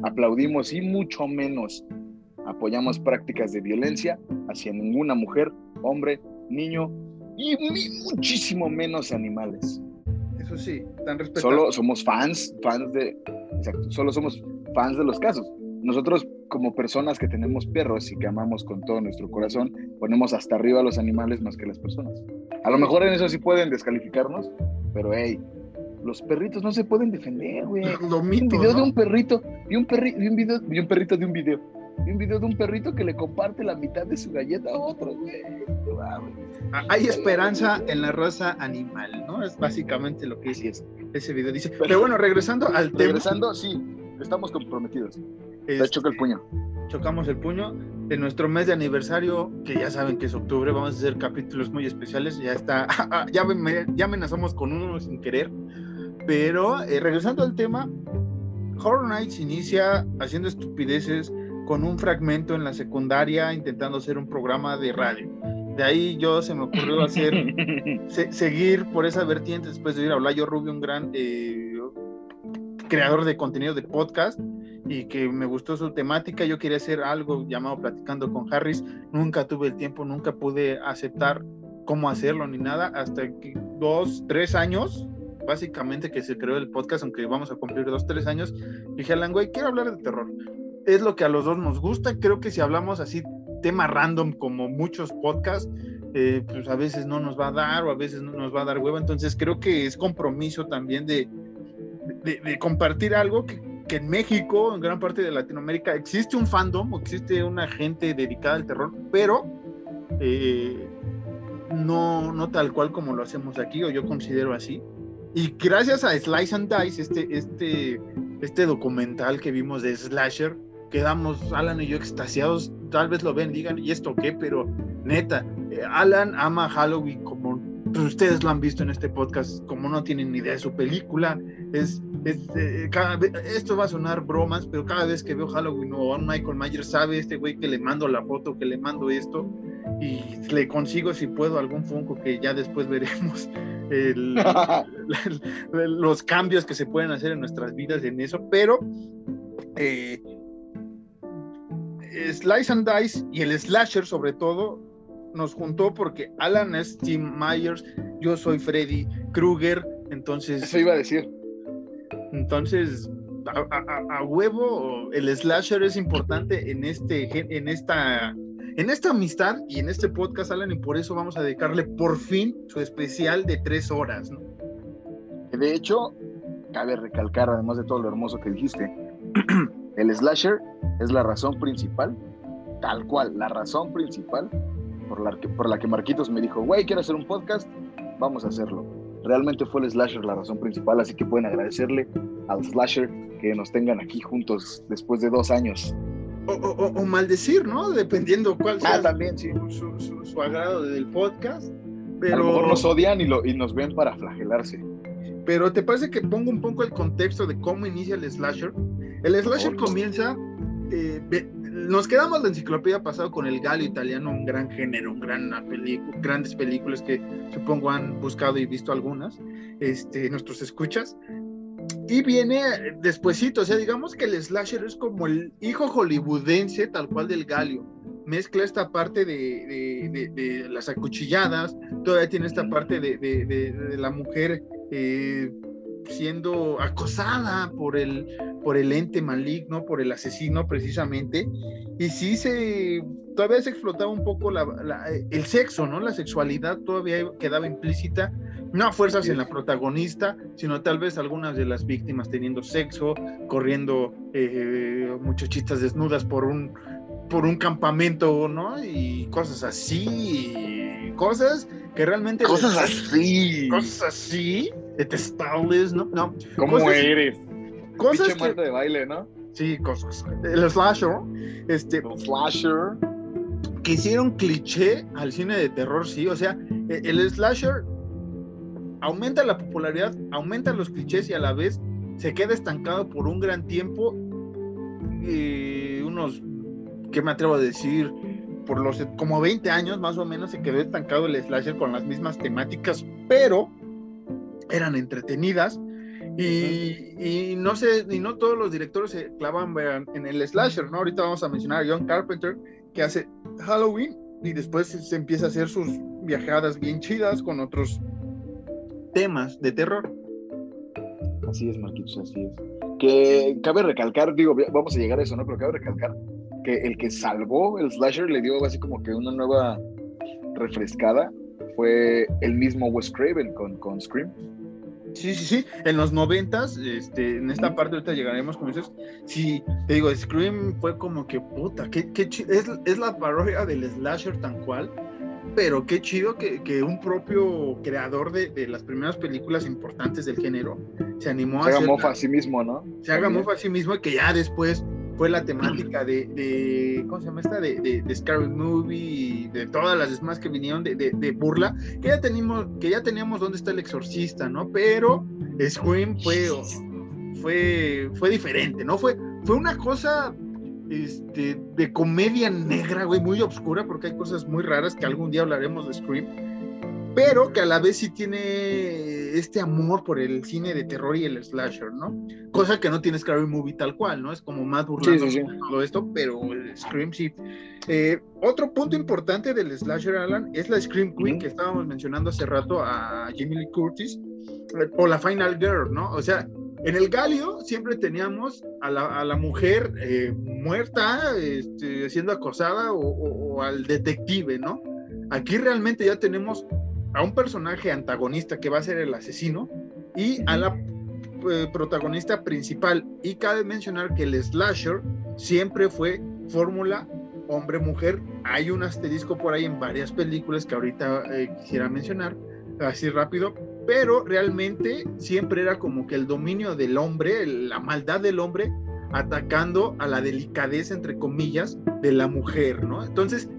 aplaudimos y mucho menos apoyamos prácticas de violencia hacia ninguna mujer, hombre, niño y muchísimo menos animales. Eso sí, tan respetables. Solo somos fans, fans de, exacto, solo somos fans de los casos. Nosotros como personas que tenemos perros y que amamos con todo nuestro corazón, ponemos hasta arriba a los animales más que las personas. A lo mejor en eso sí pueden descalificarnos, pero hey, los perritos no se pueden defender, güey. un video de un perrito, y un, perri, y un video, y un perrito de un video un video de un perrito que le comparte la mitad de su galleta a otro, güey. Ah, hay esperanza en la raza animal, ¿no? Es básicamente lo que dice ese video. Dice, pero, bueno, regresando al tema. Regresando, sí, estamos comprometidos. Este, choca el puño. Chocamos el puño. En nuestro mes de aniversario, que ya saben que es octubre, vamos a hacer capítulos muy especiales. Ya está, ya, ya amenazamos con uno sin querer. Pero eh, regresando al tema, Horror Nights inicia haciendo estupideces con un fragmento en la secundaria intentando hacer un programa de radio. De ahí yo se me ocurrió hacer, seguir por esa vertiente después de ir a Olayo Rubio, un gran eh, creador de contenido de podcast y que me gustó su temática. Yo quería hacer algo llamado Platicando con Harris. Nunca tuve el tiempo, nunca pude aceptar cómo hacerlo ni nada. Hasta que dos, tres años, básicamente, que se creó el podcast, aunque vamos a cumplir dos, tres años, dije, Alan, güey, quiero hablar de terror es lo que a los dos nos gusta. Creo que si hablamos así, tema random, como muchos podcasts, eh, pues a veces no nos va a dar o a veces no nos va a dar hueva. Entonces creo que es compromiso también de, de, compartir algo que, que, en México, en gran parte de Latinoamérica, existe un fandom existe una gente dedicada al terror, pero eh, no, no tal cual como lo hacemos aquí, o yo considero así. Y gracias a Slice and Dice, este, este, este documental que vimos de Slasher, quedamos Alan y yo extasiados, tal vez lo ven, digan, ¿y esto qué? Pero neta, eh, Alan ama Halloween como pues, ustedes lo han visto en este podcast, como no tienen ni idea de su película, es, eh, cada esto va a sonar bromas, pero cada vez que veo Halloween o a Michael Myers sabe este güey que le mando la foto, que le mando esto, y le consigo si puedo algún Funko que ya después veremos los cambios que se pueden hacer en nuestras vidas en eso, pero eh, Slice and Dice y el Slasher sobre todo nos juntó porque Alan es Tim Myers, yo soy Freddy Krueger, entonces... Eso iba a decir. Entonces, a, huevo, el slasher es importante en, este, en, esta, en esta amistad y en este podcast, Alan, y por eso vamos a dedicarle por fin su especial de tres horas. De hecho, cabe recalcar, además de todo lo hermoso que dijiste, el slasher es la razón principal, tal cual, la razón principal por la que, por la que Marquitos me dijo, güey, quiero hacer un podcast, vamos a hacerlo. Realmente fue el slasher la razón principal, así que pueden agradecerle al slasher que nos tengan aquí juntos después de dos años. O, maldecir, ¿no? Dependiendo cuál ah, sea también, sí. su, agrado del podcast. Pero... A lo mejor nos odian y, lo, y nos ven para flagelarse. Pero ¿te parece que pongo un poco el contexto de cómo inicia el slasher? El slasher comienza, eh, nos quedamos la enciclopedia pasado con el gallo italiano, un gran género, un gran película, grandes películas que supongo han buscado y visto algunas, este, nuestros escuchas. Y viene despuesito, o sea, digamos que el slasher es como el hijo hollywoodense tal cual del galio. Mezcla esta parte de, de, las acuchilladas, todavía tiene esta parte de, la mujer eh, siendo acosada por el, por el ente maligno, por el asesino precisamente, y sí se, todavía se explotaba un poco el sexo, ¿no? La sexualidad todavía quedaba implícita, no a fuerzas en la protagonista, sino tal vez algunas de las víctimas teniendo sexo, corriendo eh, muchachitas desnudas por un, por un campamento, ¿no? Y cosas así, cosas que realmente... Cosas así. Cosas así, detestables, ¿no? no ¿Cómo eres? Cosas que... de baile, ¿no? Sí, cosas. El slasher, este... El slasher. Que hicieron cliché al cine de terror, sí, o sea, e, el slasher aumenta la popularidad, aumenta los clichés y a la vez se queda estancado por un gran tiempo, y unos, ¿qué me atrevo a decir? Por los como 20 años más o menos se quedó estancado el slasher con las mismas temáticas, pero eran entretenidas y, no sé, y no todos los directores se clavan en el slasher, ¿no? Ahorita vamos a mencionar a John Carpenter que hace Halloween y después se empieza a hacer sus viajadas bien chidas con otros temas de terror. Así es, Marquitos, así es. Que cabe recalcar, digo, vamos a llegar a eso, ¿no? Pero cabe recalcar que el que salvó el slasher le dio así como que una nueva refrescada fue el mismo Wes Craven con, con Scream. Sí, sí, sí. En los noventas, este, en esta parte ahorita llegaremos con eso. Sí, te digo, Scream fue como que puta, qué, qué es, es la parodia del slasher tan cual pero qué chido que, un propio creador de, las primeras películas importantes del género se animó a... Se haga mofa a sí mismo, ¿no? Se haga mofa a sí mismo y que ya después fue la temática de, ¿cómo se llama esta? De, de, Scary Movie y de todas las demás que vinieron de, burla, que ya teníamos, que ya teníamos dónde está el exorcista, ¿no? Pero Scream fue, fue, fue diferente, ¿no? Fue, fue una cosa este, de comedia negra, güey, muy oscura, porque hay cosas muy raras que algún día hablaremos de Scream, pero que a la vez sí tiene este amor por el cine de terror y el slasher, ¿no? Cosa que no tiene Scary Movie tal cual, ¿no? Es como más burlando todo esto, pero Scream sí. Eh, otro punto importante del slasher, Alan, es la Scream Queen que estábamos mencionando hace rato a Jamie Lee Curtis, eh, o la Final Girl, ¿no? O sea, en el Galio siempre teníamos a la, mujer eh, muerta, este, siendo acosada, o, al detective, ¿no? Aquí realmente ya tenemos a un personaje antagonista que va a ser el asesino y a la eh, protagonista principal. Y cabe mencionar que el slasher siempre fue fórmula hombre-mujer. Hay un asterisco por ahí en varias películas que ahorita eh, quisiera mencionar, así rápido, pero realmente siempre era como que el dominio del hombre, la maldad del hombre, atacando a la delicadeza, entre comillas, de la mujer, ¿no? Entonces,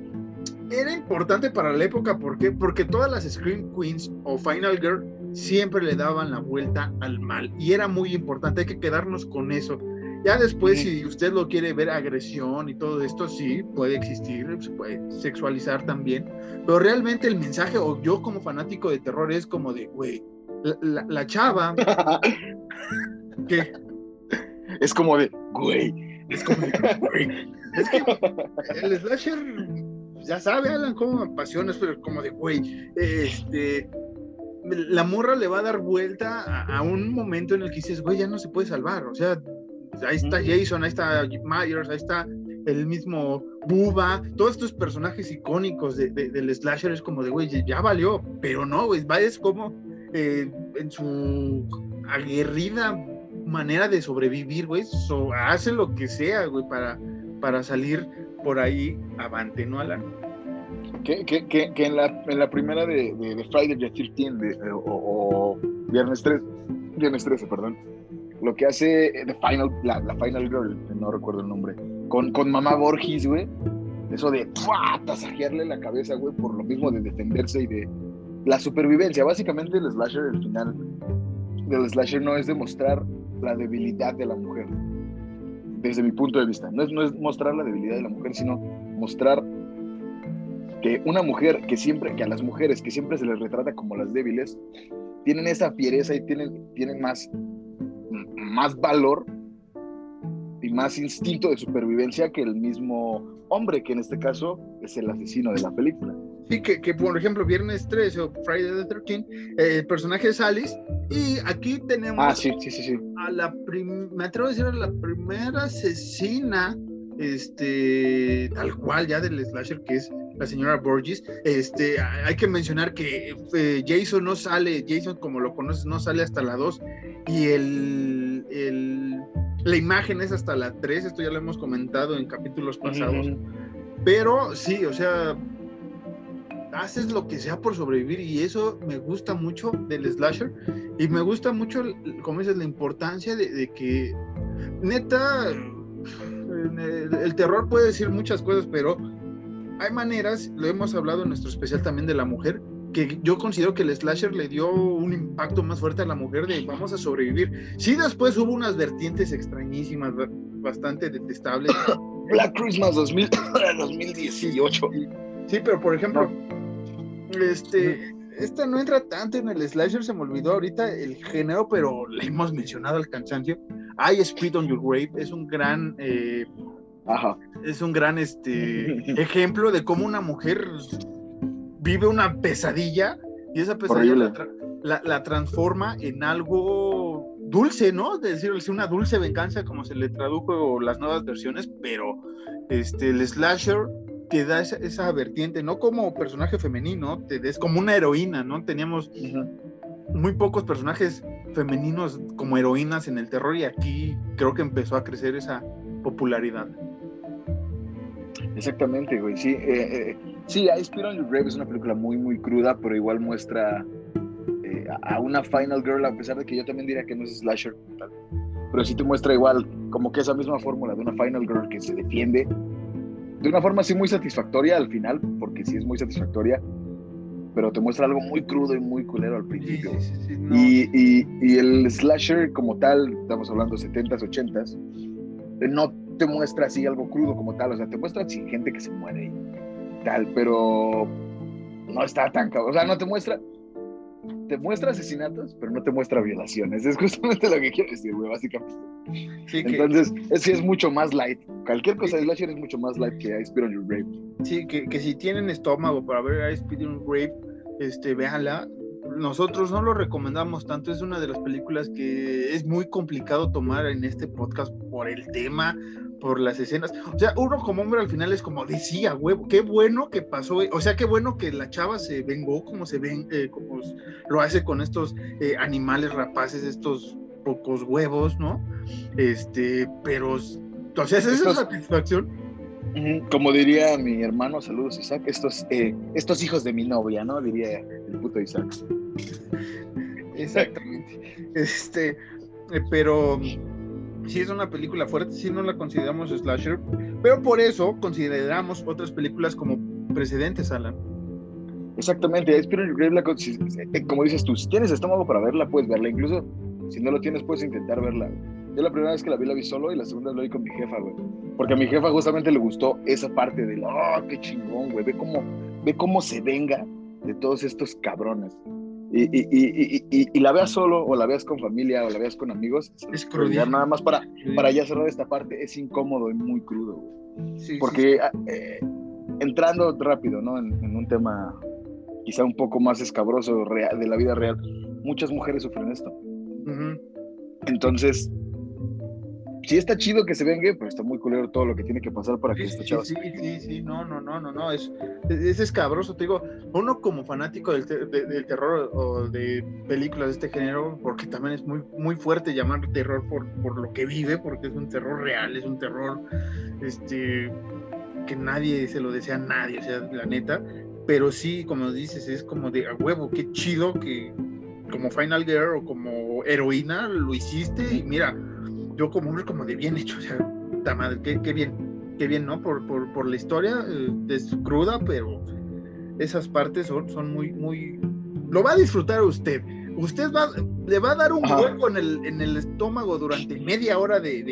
era importante para la época, ¿por qué? Porque todas las Scream Queens o Final Girl siempre le daban la vuelta al mal y era muy importante, hay que quedarnos con eso. Ya después, si usted lo quiere ver agresión y todo esto, sí, puede existir, se puede sexualizar también, pero realmente el mensaje, o yo como fanático de terror, es como de, güey, la, chava, que es como de, güey, es como de, güey, es que el slasher, ya sabe, Alan, cómo me apasiona, pero como de, güey, este la morra le va a dar vuelta a, a, un momento en el que dices, güey, ya no se puede salvar. O sea, ahí está Jason, ahí está Myers, ahí está el mismo Buba, todos estos personajes icónicos de, del slasher es como de, güey, ya valió, pero no, güey, va es como eh, en su aguerrida manera de sobrevivir, güey, hace lo que sea, güey, para, para salir por ahí avante, ¿no, Alan? Que, que, que, que en, la, en la primera de, de, Friday the 13 de, o, o, Viernes 3, Viernes 13, perdón, lo que hace The Final, la, Final Girl, no recuerdo el nombre, con, con mamá Borges, güey, eso de tasajearle la cabeza, güey, por lo mismo de defenderse y de la supervivencia. Básicamente el slasher, el final del slasher no es demostrar la debilidad de la mujer. Desde mi punto de vista. No es, no es mostrar la debilidad de la mujer, sino mostrar que una mujer que siempre, que a las mujeres que siempre se les retrata como las débiles, tienen esa fiereza y tienen, tienen más, más valor y más instinto de supervivencia que el mismo hombre, que en este caso es el asesino de la película. Sí, que, que por ejemplo, Viernes 13 o Friday the 13 eh, el personaje es Alice, y aquí tenemos ah, sí, sí, sí, a la me atrevo a decir a la primera asesina, este, tal cual ya del slasher, que es la señora Borges. Este, hay que mencionar que eh, Jason no sale, Jason como lo conoces, no sale hasta la 2 y el, el, la imagen es hasta la 3, esto ya lo hemos comentado en capítulos pasados. Pero sí, o sea, haces lo que sea por sobrevivir y eso me gusta mucho del slasher y me gusta mucho, como dices, la importancia de, que neta, el, terror puede decir muchas cosas, pero hay maneras, lo hemos hablado en nuestro especial también de la mujer, que yo considero que el slasher le dio un impacto más fuerte a la mujer de vamos a sobrevivir. Sí, después hubo unas vertientes extrañísimas, bastante detestables. Black Christmas 2000, 2018. Sí, pero por ejemplo, este, esta no entra tanto en el slasher, se me olvidó ahorita el género, pero le hemos mencionado al cansancio. I Spit on Your Grave es un gran eh, es un gran este, ejemplo de cómo una mujer vive una pesadilla y esa pesadilla la, transforma en algo dulce, ¿no? De decir, una dulce venganza, como se le tradujo las nuevas versiones, pero este, el slasher te da esa, vertiente, no como personaje femenino, te es como una heroína, ¿no? Teníamos muy pocos personajes femeninos como heroínas en el terror y aquí creo que empezó a crecer esa popularidad. Exactamente, güey. Sí, eh, eh, sí, I Spit on Your Grave es una película muy, muy cruda, pero igual muestra eh, a una Final Girl, a pesar de que yo también diría que no es slasher, pero sí te muestra igual como que esa misma fórmula de una Final Girl que se defiende de una forma así muy satisfactoria al final, porque sí es muy satisfactoria, pero te muestra algo muy crudo y muy culero al principio. y, y, y, el slasher como tal, estamos hablando 70s, 80s, no te muestra así algo crudo como tal, o sea, te muestra así gente que se muere y tal, pero no está tan cabrón, o sea, no te muestra, te muestra asesinatos, pero no te muestra violaciones, es justamente lo que quiero decir, güey, básicamente. Entonces, es, sí es mucho más light, cualquier cosa de slasher es mucho más light que I Spit on Your Grave. Sí, que, que si tienen estómago para ver I Spit on Your Grave, este, véanla, nosotros no lo recomendamos tanto, es una de las películas que es muy complicado tomar en este podcast por el tema, por las escenas. O sea, uno como hombre al final es como decía, huevo, qué bueno que pasó, o sea, qué bueno que la chava se vengó como se ven, eh, como lo hace con estos eh, animales rapaces, estos pocos huevos, ¿no? Este, pero, o sea, esa es esa satisfacción. Como diría mi hermano, saludos Isaac, estos, eh, estos hijos de mi novia, ¿no? Diría el puto Isaac. Exactamente. Este, pero sí es una película fuerte, sí no la consideramos slasher, pero por eso consideramos otras películas como precedentes, Alan. Exactamente, es eh, como dices tú, si tienes estómago para verla, puedes verla, incluso si no lo tienes, puedes intentar verla. Yo la primera vez que la vi la vi solo y la segunda la vi con mi jefa, güey. Porque a mi jefa justamente le gustó esa parte del, oh, qué chingón, güey, ve cómo, ve cómo se venga de todos estos cabrones y, y, y, y, la veas solo o la veas con familia o la veas con amigos, es crudo. Nada más para, para ya cerrar esta parte, es incómodo y muy crudo. Porque ah, eh, entrando rápido, ¿no? En, un tema quizá un poco más escabroso real, de la vida real, muchas mujeres sufren esto. Entonces, sí está chido que se venga, pero está muy culero todo lo que tiene que pasar para que sí, esta sí, sí, sí, no, no, no, no, no, es, es escabroso, te digo, uno como fanático del, del, terror o de películas de este género, porque también es muy, muy fuerte llamar terror por, por lo que vive, porque es un terror real, es un terror, este, que nadie se lo desea a nadie, o sea, la neta, pero sí, como dices, es como de a huevo, qué chido que como Final Girl o como heroína lo hiciste y mira, yo como hombre como de bien hecho, o sea, madre, qué, bien, qué bien, ¿no? Por, por, la historia, eh, es cruda, pero esas partes son, son muy, muy... Lo va a disfrutar usted. Usted va, le va a dar un hueco en el, en el estómago durante media hora de,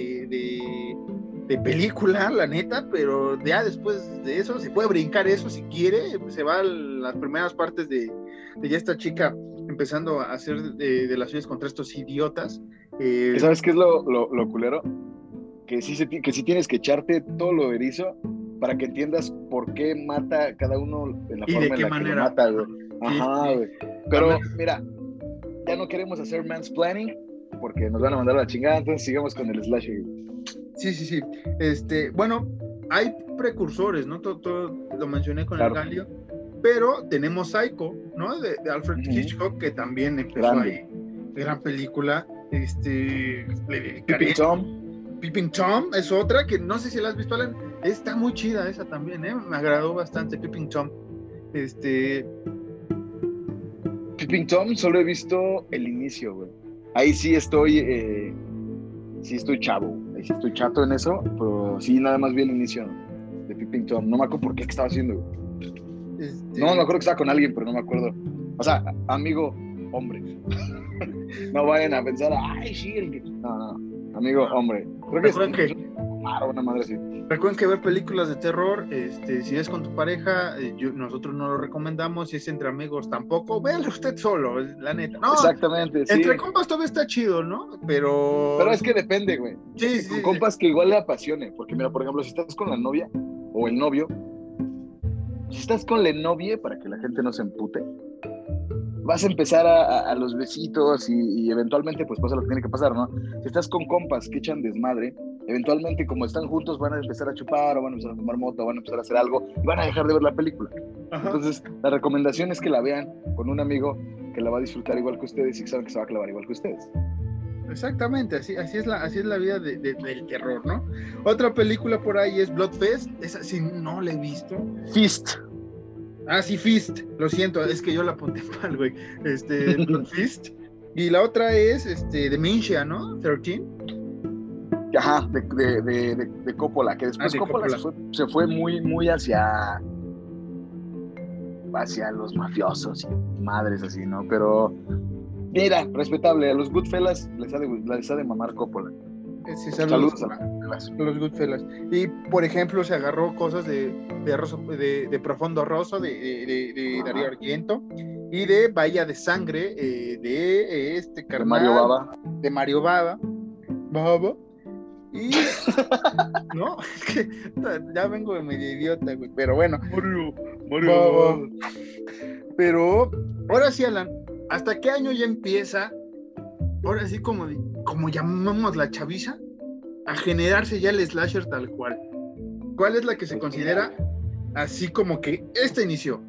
de película, la neta, pero ya después de eso se puede brincar eso si quiere, se va a las primeras partes de, de ya esta chica empezando a hacer de, de las suyas contra estos idiotas. Eh, ¿Sabes qué es lo, lo, lo culero? Que sí, se, que sí tienes que echarte todo lo erizo para que entiendas por qué mata cada uno en la ¿Y de forma en qué la manera? que lo mata, güey. Ajá, güey. Pero mira, ya no queremos hacer mansplaining porque nos van a mandar a la chingada, entonces sigamos con el slasher. Sí, sí, sí. Este, bueno, hay precursores, ¿no? Todo, todo lo mencioné con Claro. el Galio, pero tenemos Psycho, ¿no? De, de Alfred Ujú. Hitchcock, que también empezó Grande. ahí. Gran película. Este. Peeping Tom, Peeping Tom es otra que no sé si la has visto, Alan. Está muy chida esa también, ¿eh? Me agradó bastante, Peeping Tom. Este. Peeping Tom solo he visto el inicio, güey. Ahí sí estoy, eh, sí estoy chavo, ahí sí estoy chato en eso, pero sí nada más vi el inicio de Peeping Tom. No me acuerdo por qué qué estaba haciendo, güey. este, No, me acuerdo que estaba con alguien, pero no me acuerdo. O sea, amigo, hombre. no vayan a pensar, ay, sí, el que... No, no, amigo, hombre. Creo que es Recuerden que- Ah, una madre así. Recuerden que ver películas de terror, este, si es con tu pareja, eh, yo- nosotros no lo recomendamos, si es entre amigos tampoco, véalo usted solo, la neta. No, Exactamente, sí. entre compas todavía está chido, ¿no? Pero... Pero es que depende, güey. Sí, sí, Con sí. compas que igual le apasione. Porque mira, por ejemplo, si estás con la novia o el novio, si estás con la novia, para que la gente no se empute, vas a empezar a, a- a los besitos y, y eventualmente pues pasa lo que tiene que pasar, ¿no? Si estás con compas que echan desmadre, eventualmente como están juntos van a empezar a chupar o van a empezar a fumar moto, o van a empezar a hacer algo y van a dejar de ver la película. Ajá. Entonces, la recomendación es que la vean con un amigo que la va a disfrutar igual que ustedes y que saben que se va a clavar igual que ustedes. Exactamente, así, así, es la, así es la vida de- de- del terror, ¿no? Otra película por ahí es Bloodfest, esa sí no la he visto. Fist. Ah, sí, Fist, lo siento, es que yo la apunté mal, güey. Este, Fist. Y la otra es este, Dementia, ¿no? 13. Ajá, de, de, de, de- Coppola, que después Ah, Coppola, Coppola. Se, fue, se fue muy, muy hacia hacia los mafiosos y madres así, ¿no? Pero mira, respetable, a los Goodfellas les ha de, les ha de mamar Coppola. Sí, Saludos saludos, a los Goodfellas. Y, por ejemplo, se agarró cosas de, de, Rosso- de, de Profundo Rosso, de, de. Darío Argento, y de Bahía de Sangre, eh, de eh, este carnal. Mario Baba. de Mario Baba. Baba. Y. no, es que ya vengo de medio idiota, güey. Pero bueno. Mario, Baba. Pero, ahora sí, Alan, ¿hasta qué año ya empieza? Ahora sí, como, como llamamos la chaviza, a generarse ya el slasher tal cual. ¿Cuál es la que se considera así como que este inició?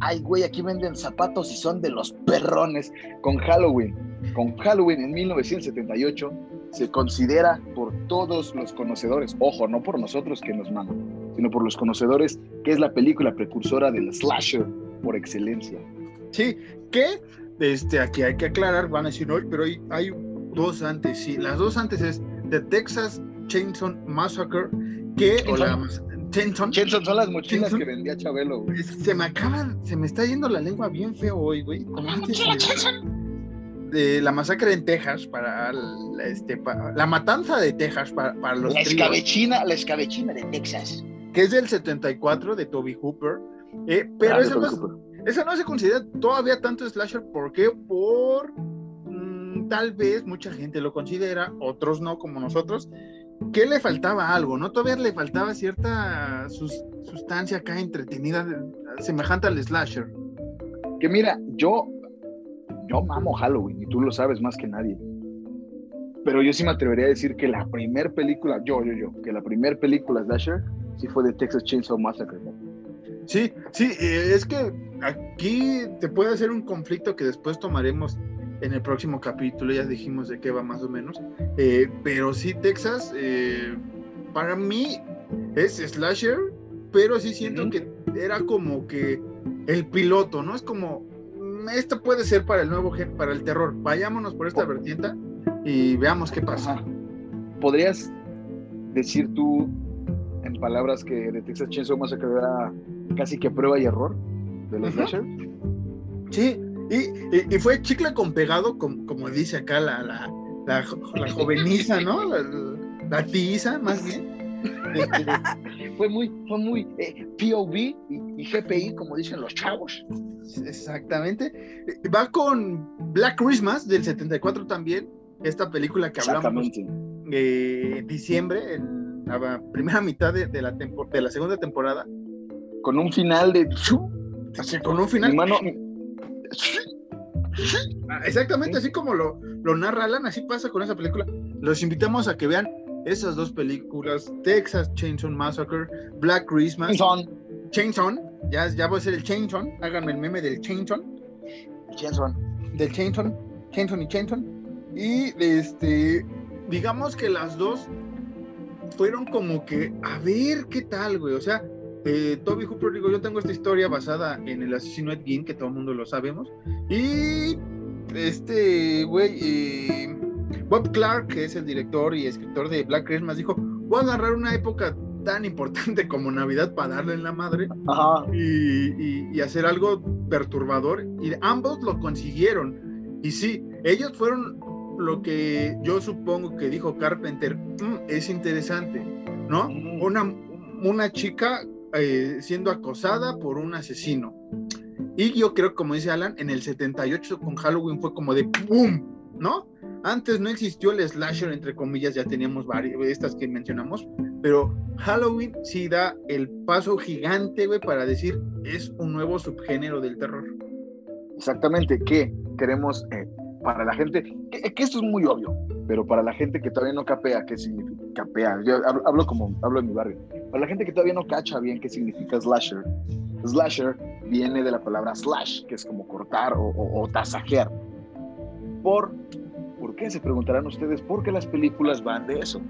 Ay, güey, aquí venden zapatos y son de los perrones. Con Halloween, con Halloween en 1978 se considera por todos los conocedores, ojo, no por nosotros que nos maman, sino por los conocedores, que es la película precursora del slasher por excelencia. Sí, que este, aquí hay que aclarar, van a decir hoy, pero hay, hay dos antes, sí, las dos antes es The Texas Chainsaw Massacre, que o la Chainsaw, Chenson son las mochilas que vendía Chabelo, güey. se me acaba, se me está yendo la lengua bien feo hoy, güey. como antes de, de la masacre en Texas para la, este, pa- la matanza de Texas para, para los La tríos, escabechina, la escabechina de Texas. que es del 74 de Toby Hooper, eh, pero Grande esa no, es, no se considera todavía tanto slasher, ¿por qué? Por tal vez mucha gente lo considera, otros no, como nosotros, que le faltaba algo, ¿no? Todavía le faltaba cierta sus- sustancia acá entretenida, semejante al slasher. Que mira, yo, yo mamo Halloween y tú lo sabes más que nadie. Pero yo sí me atrevería a decir que la primer película, yo, yo, yo, que la primer película slasher sí fue de Texas Chainsaw Massacre. ¿no? Sí, sí, eh, es que aquí te puede hacer un conflicto que después tomaremos en el próximo capítulo, ya dijimos de qué va más o menos, Eh, pero sí, Texas, eh, para mí es slasher, pero sí siento que era como que el piloto, ¿no? Es como, mm, esto puede ser para el nuevo, gen- para el terror, vayámonos por esta Oh. vertiente y veamos qué pasa. Ajá. ¿Podrías decir tú, en palabras que de Texas Chainsaw Massacre era casi que prueba y error de los slasher? Sí, y, y- y fue chicle con pegado, como, como dice acá la, la, la, jo- la joveniza, ¿no? La- la tiza, más bien. Este, fue muy, fue muy eh, POV y, y, GPI, como dicen los chavos. Exactamente. Va con Black Christmas del 74 también, esta película que hablamos eh, diciembre, en la primera mitad de, la, de la segunda temporada. Con un final de... Así, con un final... exactamente, así como lo, lo narra Alan, así pasa con esa película. Los invitamos a que vean esas dos películas, Texas Chainsaw Massacre, Black Christmas. Chainsaw. Chainsaw, ya, ya voy a ser el Chainsaw, háganme el meme del Chainsaw. Chainsaw. Del Chainsaw, Chainsaw y Chainsaw. Y este, digamos que las dos fueron como que, a ver qué tal, güey. O sea, eh, Toby Hooper, digo, yo tengo esta historia basada en el asesino Ed Gein, que todo el mundo lo sabemos. Y este, güey, eh, Bob Clark, que es el director y escritor de Black Christmas, dijo, voy a agarrar una época tan importante como Navidad para darle en la madre Y, y, hacer algo perturbador. Y ambos lo consiguieron. Y sí, ellos fueron lo que yo supongo que dijo Carpenter, mm, es interesante, ¿no? Mm. Una, una chica eh, siendo acosada por un asesino. Y yo creo, como dice Alan, en el 78 con Halloween fue como de ¡pum! ¿No? Antes no existió el slasher, entre comillas, ya teníamos varias, estas que mencionamos, pero Halloween sí da el paso gigante, güey, para decir es un nuevo subgénero del terror. Exactamente, que queremos eh, para la gente, que, esto es muy obvio, pero para la gente que todavía no capea qué significa, capea, yo hablo, como, hablo en mi barrio, para la gente que todavía no cacha bien qué significa slasher, slasher viene de la palabra slash, que es como cortar o, o, tasajear. ¿Por, ¿Por qué? Se preguntarán ustedes, ¿por qué las películas van de eso?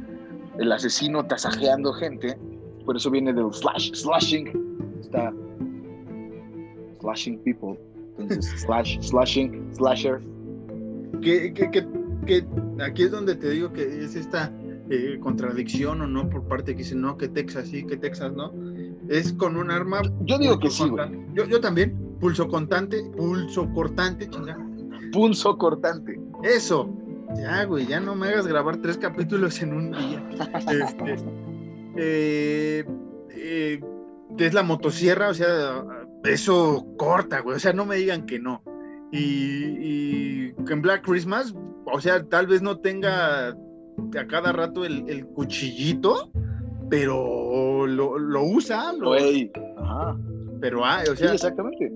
El asesino tasajeando gente, por eso viene del slash, slashing, está slashing people, entonces slash, slashing, slasher, que, que, que, aquí es donde te digo que es esta eh, contradicción o no por parte que dicen no, que Texas sí, que Texas no. Es con un arma. Yo digo que sí, Yo, yo también. Pulso cortante, pulso cortante, chingada. Pulso cortante. Eso. Ya, güey, ya no me hagas grabar tres capítulos en un día. Este, eh, eh, es la motosierra, o sea, eso corta, güey. O sea, no me digan que no. Y, en Black Christmas, o sea, tal vez no tenga a cada rato el, cuchillito, pero lo, usa. Lo, Ajá. Pero, ah, o sea, exactamente.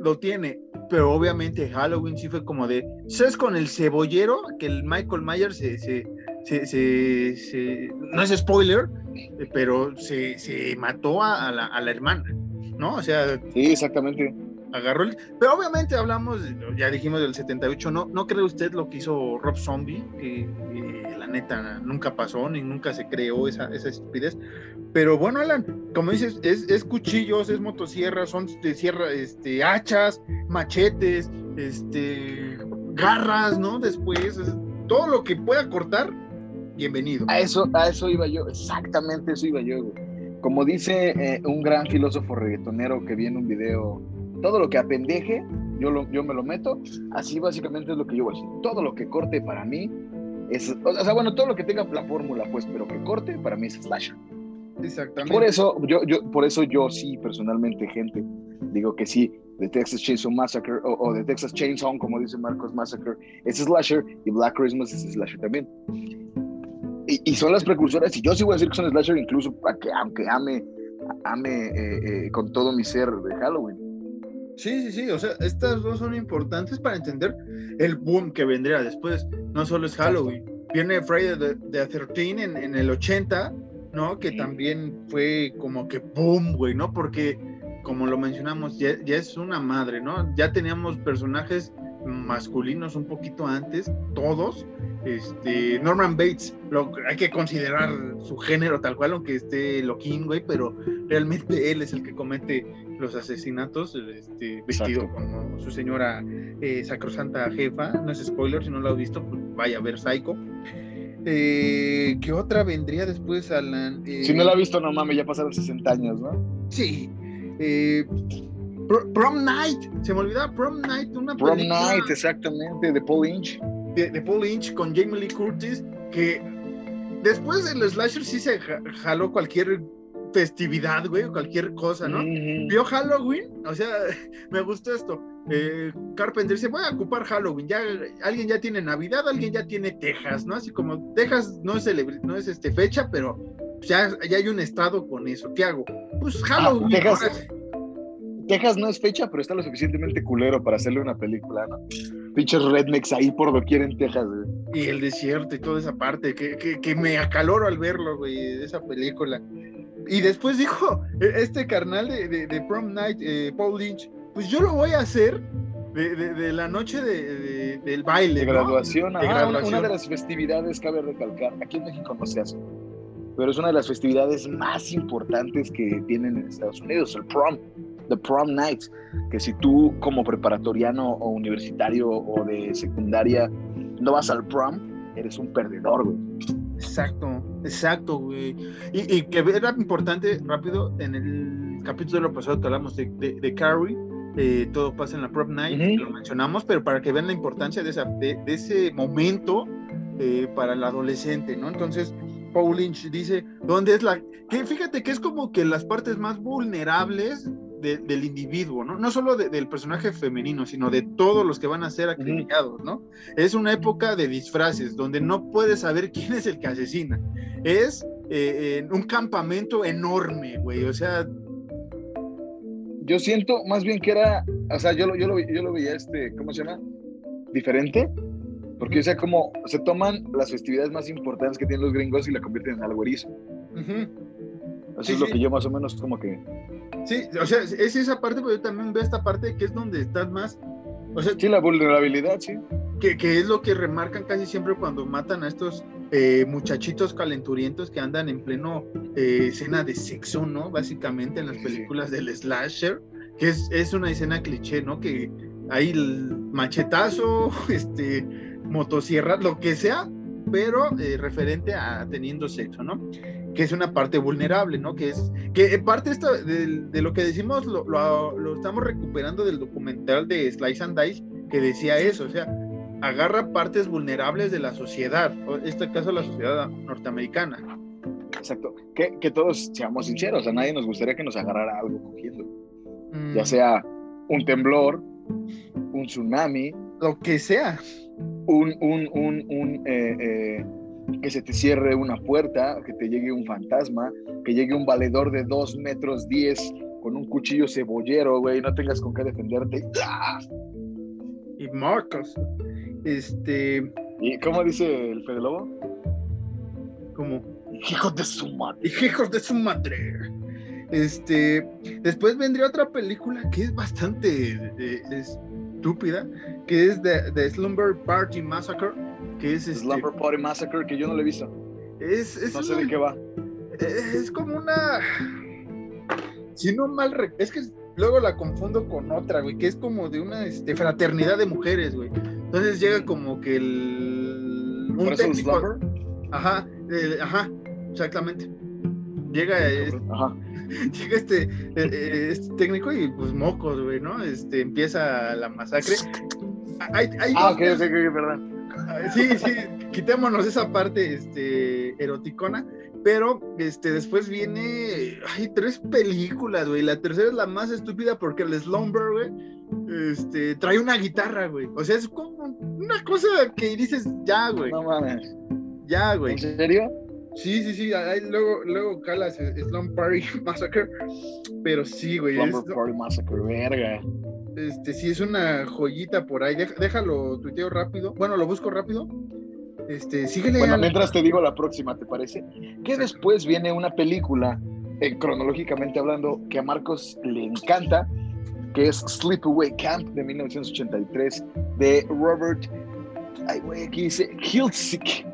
Lo tiene. Pero obviamente Halloween sí fue como de. ¿Sabes con el cebollero? Que el Michael Myers se. se, se, no es spoiler, pero se, mató a, la, a la hermana, ¿no? O sea. Sí, exactamente agarró el... Pero obviamente hablamos, ya dijimos del 78, ¿no? ¿No cree usted lo que hizo Rob Zombie? Que la neta nunca pasó, ni nunca se creó esa, estupidez. Pero bueno, Alan, como dices, es, es cuchillos, es motosierras, son de sierra, este, hachas, machetes, este, garras, ¿no? Después, todo lo que pueda cortar, bienvenido. A eso, a eso iba yo, exactamente eso iba yo, Como dice eh, un gran filósofo reggaetonero que vi en un video todo lo que apendeje, yo, lo, yo me lo meto. Así básicamente es lo que yo voy a decir. Todo lo que corte para mí es, o sea, bueno, todo lo que tenga la fórmula, pues, pero que corte para mí es slasher. Exactamente. Por eso yo, yo, por eso yo sí, personalmente, gente, digo que sí, de Texas Chainsaw Massacre o, de Texas Chainsaw, como dice Marcos Massacre, es slasher y Black Christmas es slasher también. Y, son las precursoras, y yo sí voy a decir que son slasher, incluso aunque ame, ame eh, eh, con todo mi ser de Halloween. Sí, sí, sí, o sea, estas dos son importantes para entender el boom que vendría después. No solo es Halloween, viene Friday the, 13 en, en, el 80, ¿no? Que también fue como que boom, güey, ¿no? Porque, como lo mencionamos, ya, ya es una madre, ¿no? Ya teníamos personajes masculinos un poquito antes, todos. Este, Norman Bates, lo, hay que considerar su género tal cual, aunque esté loquín, güey, pero realmente él es el que comete los asesinatos, este, vestido como su señora eh, sacrosanta jefa. No es spoiler, si no lo has visto, pues vaya a ver Psycho. Eh, ¿Qué otra vendría después, Alan? Eh, si no la ha visto, no mames, ya pasaron 60 años, ¿no? Sí. Eh, Prom Night, se me olvidaba Prom Night, una Prom Night, exactamente, de Paul Lynch. De, Paul Lynch con Jamie Lee Curtis, que después el slasher sí se ja- jaló cualquier festividad, güey, o cualquier cosa, ¿no? Vio Halloween, o sea, me gustó esto. Eh, Carpenter dice, voy a ocupar Halloween, ya alguien ya tiene Navidad, alguien ya tiene Texas, ¿no? Así como Texas no es, no es este fecha, pero ya, ya hay un estado con eso. ¿Qué hago? Pues Halloween. Texas. Texas no es fecha, pero está lo suficientemente culero para hacerle una película, ¿no? Pinches rednecks ahí por doquier en Texas, güey. Y el desierto y toda esa parte, que, que, que me acaloro al verlo, güey, de esa película. Y después dijo, e- este carnal de, de, de Prom Night, eh, Paul Lynch, pues yo lo voy a hacer de, de- de la noche de, de- del baile. De ¿no? graduación, De ajá, una- graduación. Una, de las festividades, cabe recalcar, aquí en México no se hace, pero es una de las festividades más importantes que tienen en Estados Unidos, el prom, the prom night, que si tú como preparatoriano o universitario o de secundaria no vas al prom, eres un perdedor, güey. Exacto, exacto, güey. Y, y que era importante, rápido, en el capítulo pasado que hablamos de, de, de Carrie, eh, todo pasa en la Prop Night, lo mencionamos, pero para que vean la importancia de, esa, de, de ese momento eh, para el adolescente, ¿no? Entonces, Paul Lynch dice, ¿dónde es la...? Que fíjate que es como que las partes más vulnerables de- del individuo, ¿no? No solo de- del personaje femenino, sino de todos los que van a ser acribillados, ¿no? Es una época de disfraces, donde no puedes saber quién es el que asesina. Es eh, en un campamento enorme, güey, o sea, Yo siento más bien que era, o sea, yo lo, yo lo, yo lo veía, este, ¿cómo se llama? Diferente, porque, o sea, como se toman las festividades más importantes que tienen los gringos y la convierten en algo erizo. ujú. Eso Sí, es lo que yo más o menos como que... sí, o sea, es esa parte, pero yo también veo esta parte que es donde estás más, o sea, Sí, la vulnerabilidad, sí. que, que es lo que remarcan casi siempre cuando matan a estos eh, muchachitos calenturientos que andan en pleno eh, escena de sexo, ¿no? Básicamente en las sí. películas del slasher, que es, es una escena cliché, ¿no? Que hay el machetazo, este, motosierra, lo que sea, pero eh, referente a teniendo sexo, ¿no? Que es una parte vulnerable, ¿no? Que es, que en parte esta, de, de lo que decimos lo, lo- lo estamos recuperando del documental de Slice and Dice, que decía eso, o sea, agarra partes vulnerables de la sociedad, en este caso la sociedad norteamericana. Exacto. Que, que todos seamos sinceros, a nadie nos gustaría que nos agarrara algo cogiendo. Mm, Ya sea un temblor, un tsunami, Lo que sea. Un, un, un, un, eh, eh, que se te cierre una puerta, que te llegue un fantasma, que llegue un valedor de 2 metros 10 con un cuchillo cebollero, güey, no tengas con qué defenderte. ¡Ah! Y Marcos. Este, ¿Y cómo dice el Fede Lobo? como, Hijo de su madre. hijos de su madre. Este, después vendría otra película que es bastante eh, estúpida, que es The, The Slumber Party Massacre, que es este, Slumber Party Massacre, que yo no lo he visto. es, es No sé una- de qué va. es como una. Si no mal. rec- Es que luego la confundo con otra, güey, que es como de una este, fraternidad de mujeres, güey. Entonces llega como que el. Un ¿Por eso. Slumber? Ajá, ajá, exactamente. Llega, es- Ajá. llega este, eh, eh, este técnico y pues mocos, güey, ¿no? Este, empieza la masacre. Hay, hay Ah, ok, ok, ok, perdón. Ah, Sí, sí, quitémonos esa parte este, eroticona, pero este, después viene, hay tres películas, güey, la tercera es la más estúpida porque el Slumber, güey, este, trae una guitarra, güey, o sea, es como una cosa que dices, ya, güey, No mames. ya, güey, ¿En serio? sí, sí, sí, ahí luego, luego calas eh, Slum Party Massacre, pero sí, güey, es- Slumber Party Massacre, verga. Este, sí es una joyita por ahí, déjalo, tuiteo rápido, bueno, lo busco rápido, este, síguele Bueno, al- mientras te digo la próxima, ¿te parece? Que después viene una película, eh, cronológicamente hablando, que a Marcos le encanta, que es Sleepaway Camp de 1983 de Robert. Ay, güey, aquí dice Hiltzik.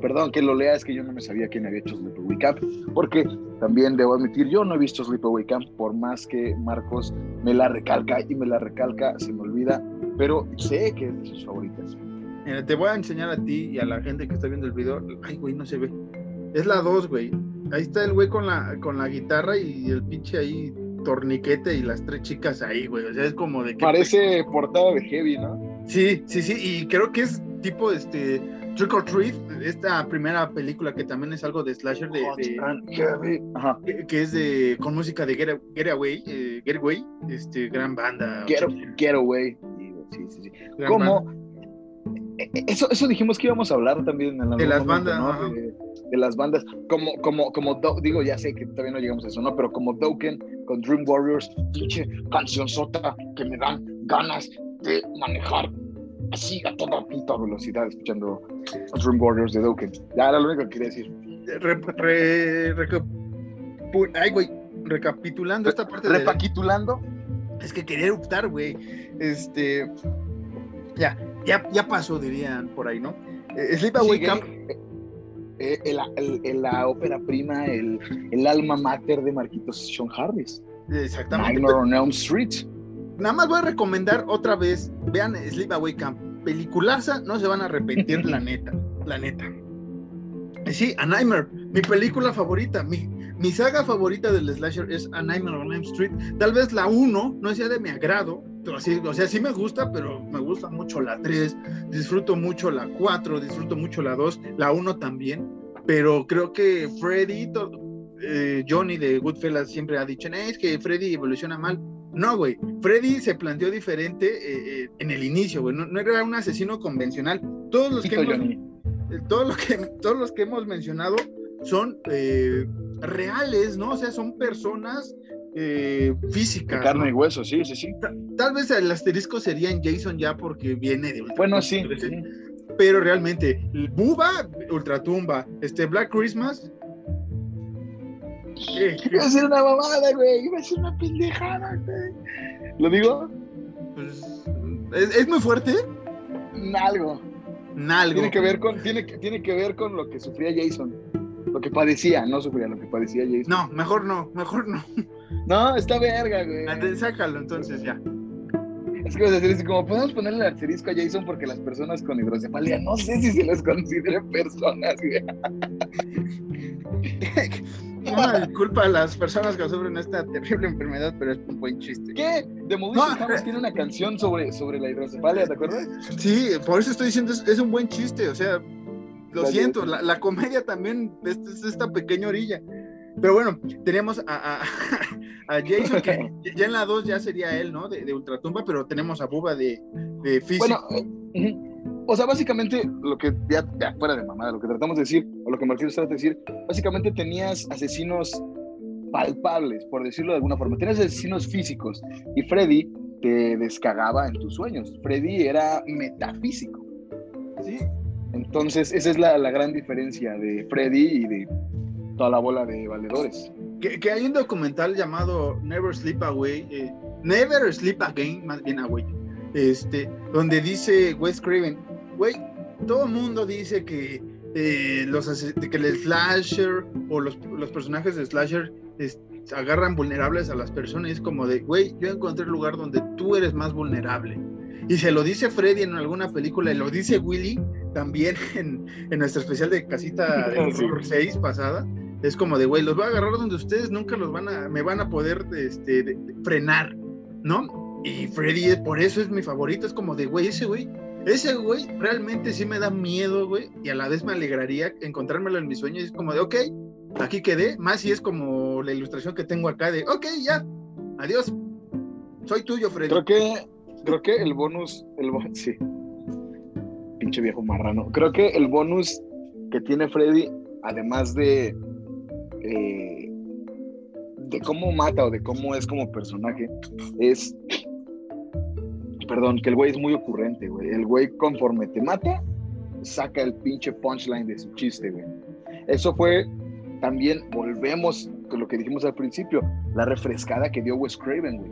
Perdón que lo lea, es que yo no me sabía quién había hecho Sleepaway Camp, porque también debo admitir, yo no he visto Sleepaway Camp, por más que Marcos me la recalca y me la recalca, se me olvida, pero sé que es de sus favoritas. Mira, te voy a enseñar a ti y a la gente que está viendo el video. Ay, güey, no se ve. Es la 2, güey. Ahí está el güey con la, con la guitarra y el pinche ahí torniquete y las tres chicas ahí, güey. O sea, es como de que. Parece portada de Heavy, ¿no? Sí, sí, sí. Y creo que es tipo este Trick or Treat esta primera película que también es algo de slasher de, Hot de- que, que es de con música de Get, Getaway, eh, Getaway, este gran banda. Get, Getaway. Digo, Sí, sí, sí. banda. Eh, eh, Eso, eso dijimos que íbamos a hablar también en algún De las momento, bandas, ¿no? De, de las bandas. Como, como, como, Do- digo, ya sé que todavía no llegamos a eso, ¿no? Pero como Dokken con Dream Warriors, pinche canción sota que me dan ganas de manejar así a toda puta velocidad escuchando Dream Warriors de Dokken. Ya era lo único que quería decir. Re- re- ay, güey, recapitulando esta parte de, Recapitulando, es que quería optar, güey. Este ya, ya, ya pasó, dirían por ahí, ¿no? Eh, Sleepaway Camp, eh, el- el- el- la ópera prima, el, el alma mater de Marquitos Sean Harris. exactamente. Nightmare on Elm Street. Nada más voy a recomendar otra vez, vean Sleepaway Camp, peliculaza, no se van a arrepentir, la neta, la neta. Sí, A Nightmare, mi película favorita, mi, mi saga favorita del slasher es A Nightmare on Elm Street. Tal vez la 1 no sea de mi agrado, pero sí, o sea, sí me gusta, pero me gusta mucho la 3, disfruto mucho la 4, disfruto mucho la 2, la 1 también, pero creo que Freddy, eh, Johnny de Goodfellas siempre ha dicho, "No, es que Freddy evoluciona mal. No, güey, Freddy se planteó diferente eh, eh, en el inicio, güey, no, no era un asesino convencional. Todos los que hemos- Johnny. eh, todo lo que, todos los que hemos mencionado son eh, reales, ¿no? O sea, son personas De físicas. carne y hueso, sí, sí, sí. Tal vez el asterisco sería en Jason ya porque viene de Bueno, sí. Pero realmente, Buba, Ultratumba, este Black Christmas. Iba a ser una mamada, güey. Iba a ser una pendejada, güey. ¿Lo digo? pues, es, es muy fuerte, Algo. Nalgo. Tiene que ver con, tiene, que- tiene que ver con lo que sufría Jason. Lo que padecía, no sufría, lo que padecía Jason. No, mejor no, mejor no. No, está verga, güey. Sácalo entonces ya. Es que vas a decir así como, podemos ponerle el asterisco a Jason porque las personas con hidrocefalia, no sé si se les considere personas, güey. Una disculpa a las personas que sufren esta terrible enfermedad, pero es un buen chiste. ¿Qué? The Movicious No. Tiene una canción sobre, sobre la hidrocefalia, ¿te acuerdas? Sí, por eso estoy diciendo, es, es un buen chiste, o sea, lo siento, la, la comedia también es, es esta pequeña orilla. Pero bueno, tenemos a, a, a Jason, que ya en la 2 ya sería él, ¿no? De, de Ultratumba, pero tenemos a Buba de, de físico. Bueno, eh, o sea, básicamente lo que, ya, ya fuera de mamada, lo que tratamos de decir, o lo que Martín trata de decir, básicamente tenías asesinos palpables, por decirlo de alguna forma. Tenías asesinos físicos y Freddy te descagaba en tus sueños. Freddy era metafísico. sí, Entonces, esa es la, la gran diferencia de Freddy y de toda la bola de valedores. que, que hay un documental llamado Never Sleep Away, eh, Never Sleep Again, más bien Away, este, donde dice Wes Craven, güey, todo el mundo dice que eh, los que el slasher o los, los personajes de slasher agarran vulnerables a las personas y es como de, güey, yo encontré el lugar donde tú eres más vulnerable. Y se lo dice Freddy en alguna película y lo dice Willy también en, en nuestro especial de casita de Sí. horror 6 pasada. Es como de, güey, los voy a agarrar donde ustedes nunca los van a, me van a poder este, frenar, ¿no? Y Freddy, es- por eso es mi favorito, es como de, güey, ese güey, ese güey realmente sí me da miedo, güey, y a la vez me alegraría encontrármelo en mis sueños, y es como de, ok, aquí quedé, más si es como la ilustración que tengo acá de, ok, ya, adiós, soy tuyo, Freddy. Creo que, creo que el bonus, el bo- sí, pinche viejo marrano. Creo que el bonus que tiene Freddy, además de, eh, de cómo mata o de cómo es como personaje, es, perdón, que el güey es muy ocurrente, güey. El güey conforme te mata, saca el pinche punchline de su chiste, güey. Eso fue también, volvemos con lo que dijimos al principio, la refrescada que dio Wes Craven, güey.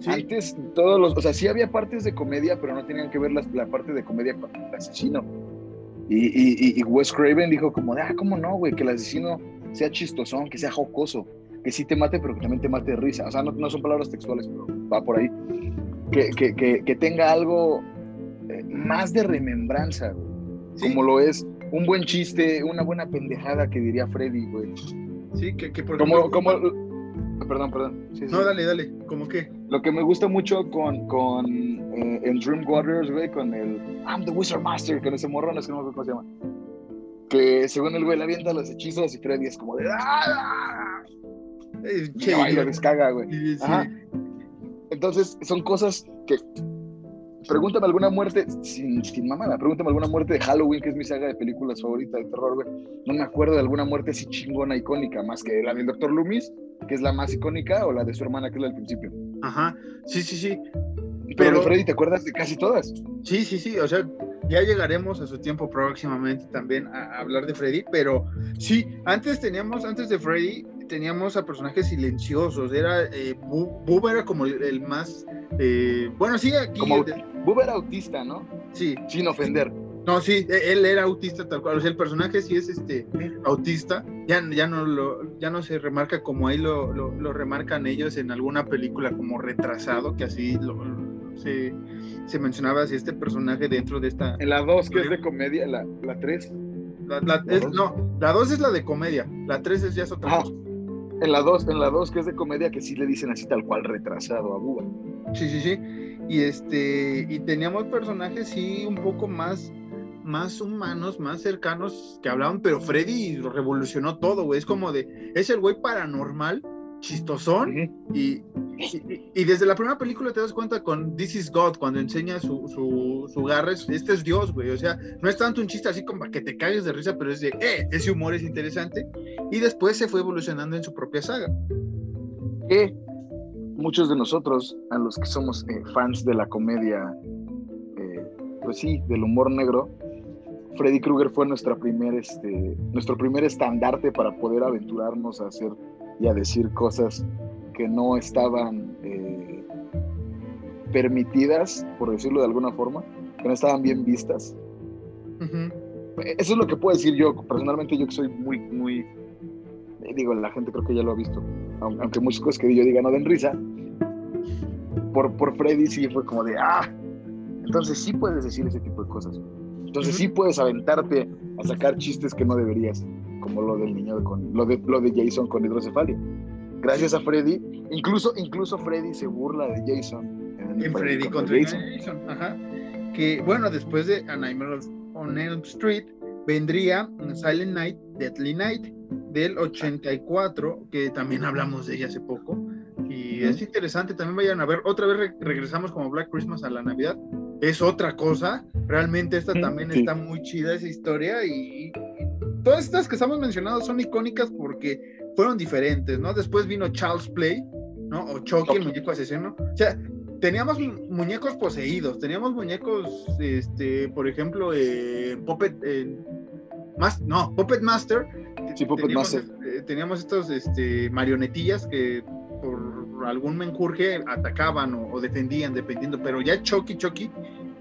Sí, Antes todos los, o sea, sí había partes de comedia, pero no tenían que ver las- la parte de comedia con el asesino. Y, y, Wes Craven dijo como, de, ah, ¿cómo no, güey? Que el asesino sea chistosón, que sea jocoso, que sí te mate, pero que también te mate de risa. O sea, no, no son palabras textuales, pero va por ahí. Que, que, que, que tenga algo eh, más de remembranza, güey. sí, Como lo es un buen chiste, una buena pendejada que diría Freddy, güey. sí, que, que por Como, ejemplo- como, perdón, perdón. Sí, sí. No, dale, dale, como que, Lo que me gusta mucho con, con eh, en Dream Warriors, güey, con el I'm the Wizard Master, con ese morro, no sé cómo se llama. Que según el güey le avienta los hechizos y Freddy es como de ¡Ah! Eh, Y che, no, y lo descaga, güey. sí, sí. Ajá. Entonces, son cosas que. Pregúntame alguna muerte, sin, sin mamada, pregúntame alguna muerte de Halloween, que es mi saga de películas favorita de terror, güey. No me acuerdo de alguna muerte así chingona, icónica, más que la del Dr. Loomis, que es la más icónica, o la de su hermana, que es la del principio. Ajá, sí, sí, sí. Pero, Pero- Freddy, ¿te acuerdas de casi todas? Sí, sí, sí, o sea, ya llegaremos a su tiempo próximamente también a, a hablar de Freddy, pero sí, antes teníamos, antes de Freddy, teníamos a personajes silenciosos, era, eh, Bubba era como el, el más, eh, bueno, sí, aquí, Como de- era autista, ¿no? sí, Sin ofender. no, sí, e- él era autista tal cual, o sea, el personaje sí es este, autista, ya, ya, no, lo, ya no se remarca como ahí lo, lo, lo remarcan ellos en alguna película como retrasado, que así lo, se, se mencionaba así este personaje dentro de esta... En la 2, que es de comedia, la 3. La, la- ¿La es- dos? no, la 2 es la de comedia, la 3 es ya es otra cosa. En la 2, en la 2, que es de comedia, que sí le dicen así tal cual retrasado a Bubba. Sí, sí, sí. Y este, y teníamos personajes sí un poco más, más humanos, más cercanos que hablaban, pero Freddy revolucionó todo, güey. Es como de, es el güey paranormal, chistosón, Ujú. y, y, y desde la primera película te das cuenta con This is God, cuando enseña su, su, su garra, es- este es Dios, güey. O sea, no es tanto un chiste así como que te cagues de risa, pero es de, eh, ese humor es interesante. Y después se fue evolucionando en su propia saga. que muchos de nosotros, a los que somos eh, fans de la comedia, eh, pues sí, del humor negro, Freddy Krueger fue nuestra primer, este, nuestro primer estandarte para poder aventurarnos a hacer y a decir cosas que no estaban eh, permitidas, por decirlo de alguna forma, que no estaban bien vistas. Eso es lo que puedo decir yo, personalmente yo que soy muy, muy, eh, digo, la gente creo que ya lo ha visto, aun- aunque muchas cosas que yo diga no den risa, por, por Freddy sí fue como de, ah, entonces sí puedes decir ese tipo de cosas, entonces sí puedes aventarte a sacar chistes que no deberías, como lo del niño con, lo de, lo de Jason con hidrocefalia. Gracias a Freddy, incluso, incluso Freddy se burla de Jason. En Freddy contra Jason. Ajá. Que bueno, después de A Nightmare on Elm Street vendría Silent Night, Deadly Night del 84, que también hablamos de ella hace poco. Y es interesante, también vayan a ver, otra vez re- regresamos como Black Christmas a la Navidad. Es otra cosa, realmente esta también sí. está muy chida esa historia y, y todas estas que estamos mencionando son icónicas porque fueron diferentes, ¿no? Después vino Charles Play, ¿no? O Chucky, el muñeco asesino. O sea, teníamos mu- muñecos poseídos, teníamos muñecos, este, por ejemplo, eh, Puppet, eh, Mas- no, Puppet Master. Sí, Puppet teníamos, Master. eh, teníamos estos este, marionetillas que por algún menjurje atacaban o, o defendían, dependiendo, pero ya Chucky Chucky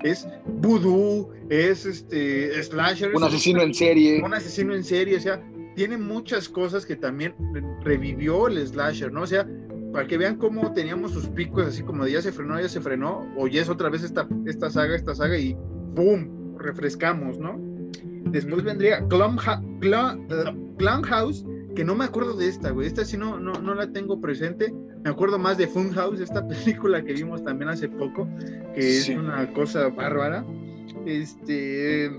es voodoo, es este slasher, Un es- asesino en serie. un asesino en serie, o sea, tiene muchas cosas que también re- revivió el slasher, ¿no? O sea, para que vean cómo teníamos sus picos, así como de ya se frenó, ya se frenó, o ya es otra vez esta, esta saga, esta saga, y ¡boom! refrescamos, ¿no? Después vendría Clumha- Cla- eh, Clumhouse, que no me acuerdo de esta, güey. Esta sí no, no, no la tengo presente. Me acuerdo más de Funhouse, esta película que vimos también hace poco, que Sí. es una cosa bárbara. Este.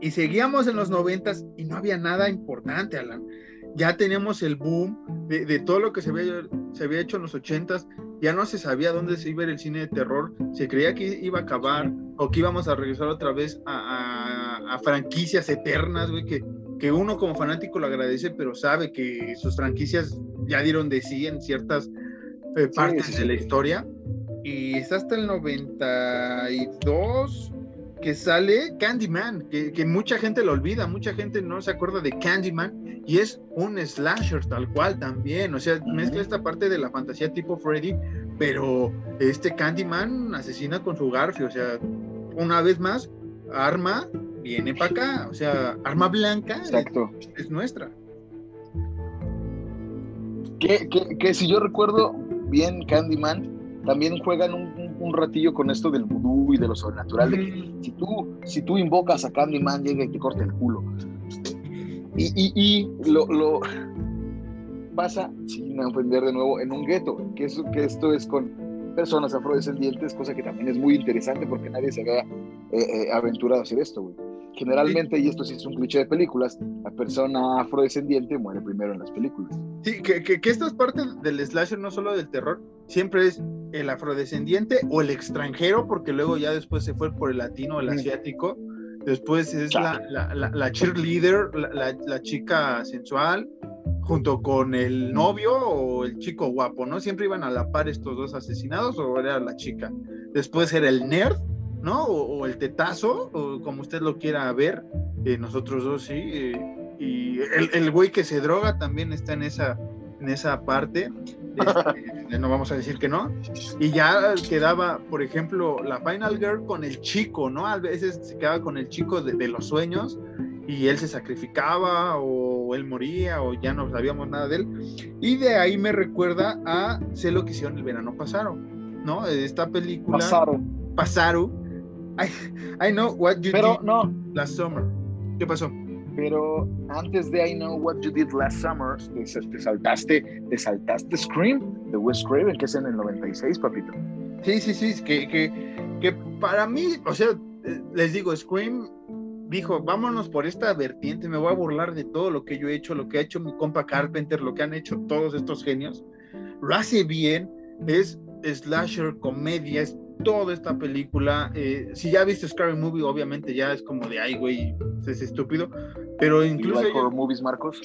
Y seguíamos en los noventas y no había nada importante, Alan. Ya teníamos el boom de, de todo lo que se había, se había hecho en los ochentas. Ya no se sabía dónde se iba a ir el cine de terror. Se creía que iba a acabar o que íbamos a regresar otra vez a, a- a franquicias eternas, güey, que, que uno como fanático lo agradece, pero sabe que sus franquicias ya dieron de sí en ciertas eh, partes sí, de la historia. Y es hasta el 92 que sale Candyman, que, que mucha gente lo olvida, mucha gente no se acuerda de Candyman, y es un slasher tal cual también, o sea, mezcla esta parte de la fantasía tipo Freddy, pero este Candyman asesina con su garfio, o sea, una vez más, arma viene para acá, o sea, arma blanca es, Exacto. es nuestra. Que, que, que si yo recuerdo bien, Candyman también juegan un, un- un ratillo con esto del vudú y de lo sobrenatural. De que si, tú, si tú invocas a Candyman, llega y te corta el culo. Y, y, y lo, lo pasa, sin ofender de nuevo, en un gueto, que, eso, que esto es con personas afrodescendientes, cosa que también es muy interesante porque nadie se había eh, eh, aventurado a hacer esto, güey. Generalmente, y esto sí es un cliché de películas, la persona afrodescendiente muere primero en las películas. Sí, que, que, que esta es parte del slasher, no solo del terror, siempre es el afrodescendiente o el extranjero, porque luego ya después se fue por el latino, el asiático, después es la, la, la, la, cheerleader, la, la, chica sensual, junto con el novio o el chico guapo, ¿no? Siempre iban a la par estos dos asesinados o era la chica. Después era el nerd, ¿no? O, o el tetazo, o como usted lo quiera ver, eh, nosotros dos sí. Eh, y el, el güey que se droga también está en esa, en esa parte. Este, no vamos a decir que no. Y ya quedaba, por ejemplo, la Final Girl con el chico, ¿no? A veces se quedaba con el chico de, de los sueños y él se sacrificaba o él moría o ya no sabíamos nada de él. Y de ahí me recuerda a Sé lo que hicieron el verano pasado, ¿no? Esta película. Pasaron. Pasaron. I, I know what you Pero did no, last summer. ¿Qué pasó? pero antes de I Know What You Did Last Summer, te, te saltaste, te saltaste Scream de Wes Craven, que es en el 96, papito. Sí, sí, sí, que, que, que para mí, o sea, les digo, Scream dijo, vámonos por esta vertiente, me voy a burlar de todo lo que yo he hecho, lo que ha hecho mi compa Carpenter, lo que han hecho todos estos genios. Lo hace bien, es slasher, comedia, es toda esta película. Eh, si ya viste Scary Movie, obviamente ya es como de, ay, güey, es estúpido. Pero incluso. Like horror movies, Marcos?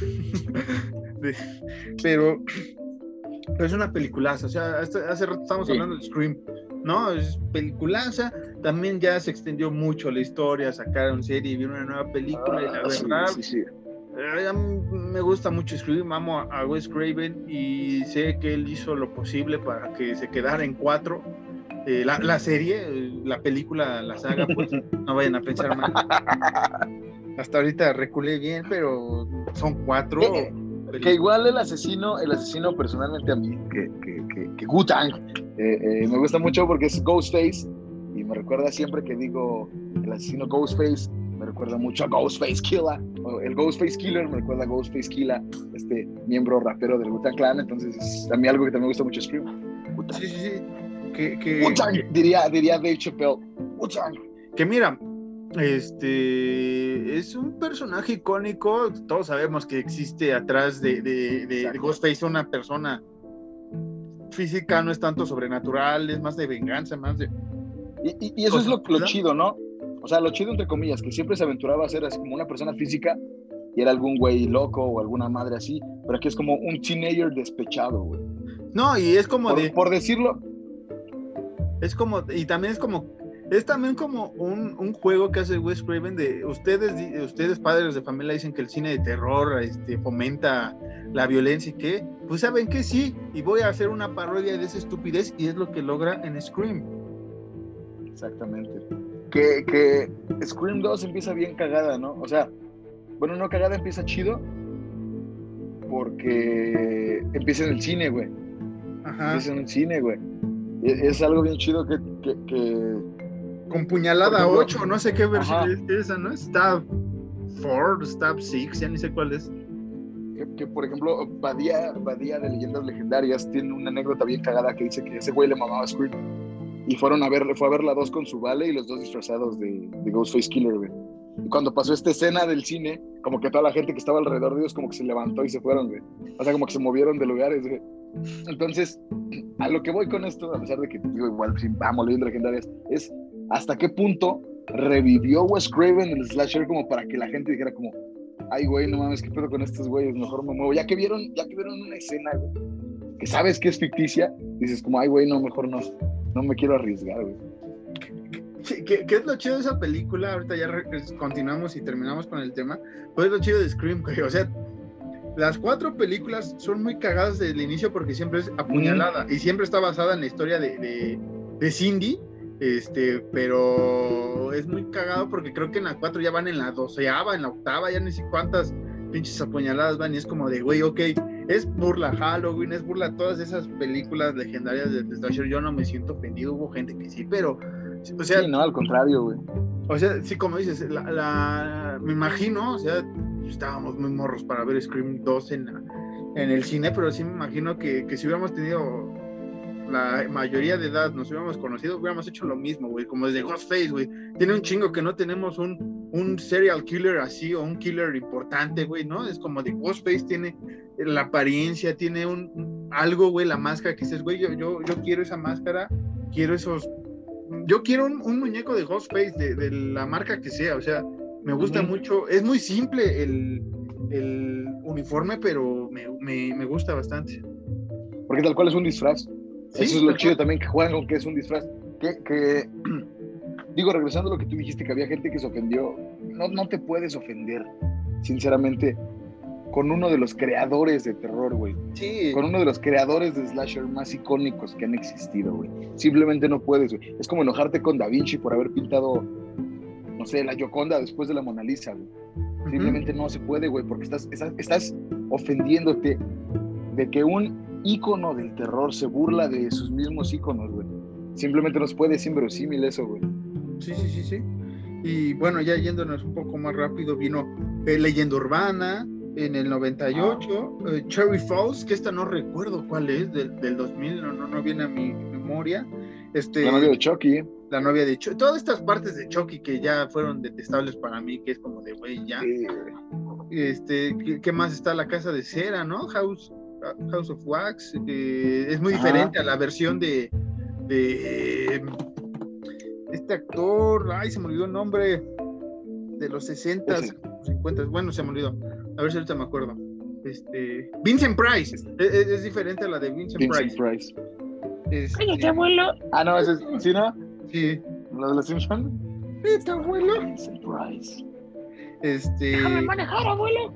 pero, pero es una peliculaza. O sea, hace, hace rato estábamos sí. hablando de Scream. ¿no? Es peliculaza, también ya se extendió mucho la historia, sacaron serie y vieron una nueva película ah, y la verdad, sí, sí, sí. Eh, me gusta mucho Scream, amo a Wes Craven y sé que él hizo lo posible para que se quedara en cuatro. Eh, la, la, serie, la película, la saga, pues no vayan a pensar mal. Hasta ahorita reculé bien, pero son cuatro. Eh, que igual el asesino, el asesino personalmente a mí, que, que, que, que Wu-Tang, eh, eh, me gusta mucho porque es Ghostface y me recuerda siempre que digo el asesino Ghostface, me recuerda mucho a Ghostface Killer, el Ghostface Killer me recuerda a Ghostface Killer, este miembro rapero del Wu-Tang Clan, entonces es a mí algo que también me gusta mucho Scream. Sí, sí, sí. Que, que, Wu-Tang, que, diría, diría Dave Chappelle. Que mira, este es un personaje icónico. Todos sabemos que existe atrás de, de, de, Ghostface una persona física, no es tanto sobrenatural, es más de venganza, más de. Y, y, y eso es lo, lo, chido, ¿no? O sea, lo chido entre comillas, que siempre se aventuraba a ser así como una persona física y era algún güey loco o alguna madre así, pero aquí es como un teenager despechado, güey. No, y es como por, de. Por decirlo. Es como, y también es como es también como un, un, juego que hace Wes Craven de ustedes, ustedes padres de familia dicen que el cine de terror este, fomenta la violencia y que, pues saben que sí, y voy a hacer una parodia de esa estupidez y es lo que logra en Scream. Exactamente. Que, que Scream 2 empieza bien cagada, ¿no? O sea, bueno, no cagada, empieza chido porque empieza en el cine, güey. Ajá. Empieza en el cine, güey. Es algo bien chido que, que, que con puñalada 8, no sé qué versión es esa, ¿no? Stab 4, Stab 6, ya ni sé cuál es. Que, que, por ejemplo, Badía, Badía de Leyendas Legendarias tiene una anécdota bien cagada que dice que ese güey le mamaba a Scream. Y fueron a ver, fue a ver la dos con su vale y los dos disfrazados de, de Ghostface Killer, güey. Y cuando pasó esta escena del cine, como que toda la gente que estaba alrededor de ellos como que se levantó y se fueron, güey. O sea, como que se movieron de lugares, güey. Entonces, a lo que voy con esto, a pesar de que digo igual, sí, amo leyendas legendarias, es hasta qué punto revivió Wes Craven el slasher como para que la gente dijera como, ay güey, no mames, qué pedo con estos güeyes, mejor me muevo. Ya que vieron, ya que vieron una escena, güey, que sabes que es ficticia, dices como, ay güey, no, mejor no, no me quiero arriesgar, güey. ¿Qué, ¿Qué, es lo chido de esa película? Ahorita ya continuamos y terminamos con el tema. Pues es lo chido de Scream, güey. O sea, las cuatro películas son muy cagadas desde el inicio porque siempre es apuñalada mm. y siempre está basada en la historia de, de, de Cindy este, pero es muy cagado porque creo que en la 4 ya van en la doceava, en la octava, ya ni sé cuántas pinches apuñaladas van y es como de, güey, ok, es burla Halloween, es burla todas esas películas legendarias de Slasher, yo no me siento ofendido, hubo gente que sí, pero, o sea... Sí, no, al contrario, güey. O sea, sí, como dices, la, la, me imagino, o sea, estábamos muy morros para ver Scream 2 en, en el cine, pero sí me imagino que, que si hubiéramos tenido la mayoría de edad nos hubiéramos conocido, hubiéramos hecho lo mismo, güey, como desde Ghostface, güey. Tiene un chingo que no tenemos un, un serial killer así o un killer importante, güey, ¿no? Es como de Ghostface tiene la apariencia, tiene un, algo, güey, la máscara que dices, güey, yo, yo, yo quiero esa máscara, quiero esos... Yo quiero un, un muñeco de Ghostface, de, de, la marca que sea, o sea, me gusta mucho, es muy simple el, el uniforme, pero me, me, me, gusta bastante. Porque tal cual es un disfraz. ¿Sí? Eso es lo chido también que juegan con que es un disfraz. Que, que, digo, regresando a lo que tú dijiste, que había gente que se ofendió, no, no te puedes ofender, sinceramente, con uno de los creadores de terror, güey. Sí. Con uno de los creadores de slasher más icónicos que han existido, güey. Simplemente no puedes, güey. Es como enojarte con Da Vinci por haber pintado, no sé, la Gioconda después de la Mona Lisa, güey. Simplemente uh -huh. no se puede, güey, porque estás, estás, estás ofendiéndote de que un ícono del terror se burla de sus mismos íconos, güey. Simplemente no se puede, es inverosímil eso, güey. Sí, sí, sí, sí. Y bueno, ya yéndonos un poco más rápido, vino eh, Leyenda Urbana en el 98, ah. eh, Cherry Falls, que esta no recuerdo cuál es, del, del 2000, no, no, no viene a mi memoria. Este, la novia de Chucky. La novia de Chucky. Todas estas partes de Chucky que ya fueron detestables para mí, que es como de, güey, ya. Sí. Este, ¿qué, ¿qué, más está? La casa de cera, ¿no? House, House of Wax. Eh, es muy diferente ah. a la versión de, de este actor, ay, se me olvidó el nombre, de los 60, sí. 50, bueno, se me olvidó. A ver si ahorita me acuerdo. Este, Vincent Price, es, es, es diferente a la de Vincent, Vincent Price. Price. Este, abuelo. Ah, no, ese es, ¿sí, no? Sí. ¿La de los Simpsons? Vete, abuelo. Este. Déjame manejar, abuelo.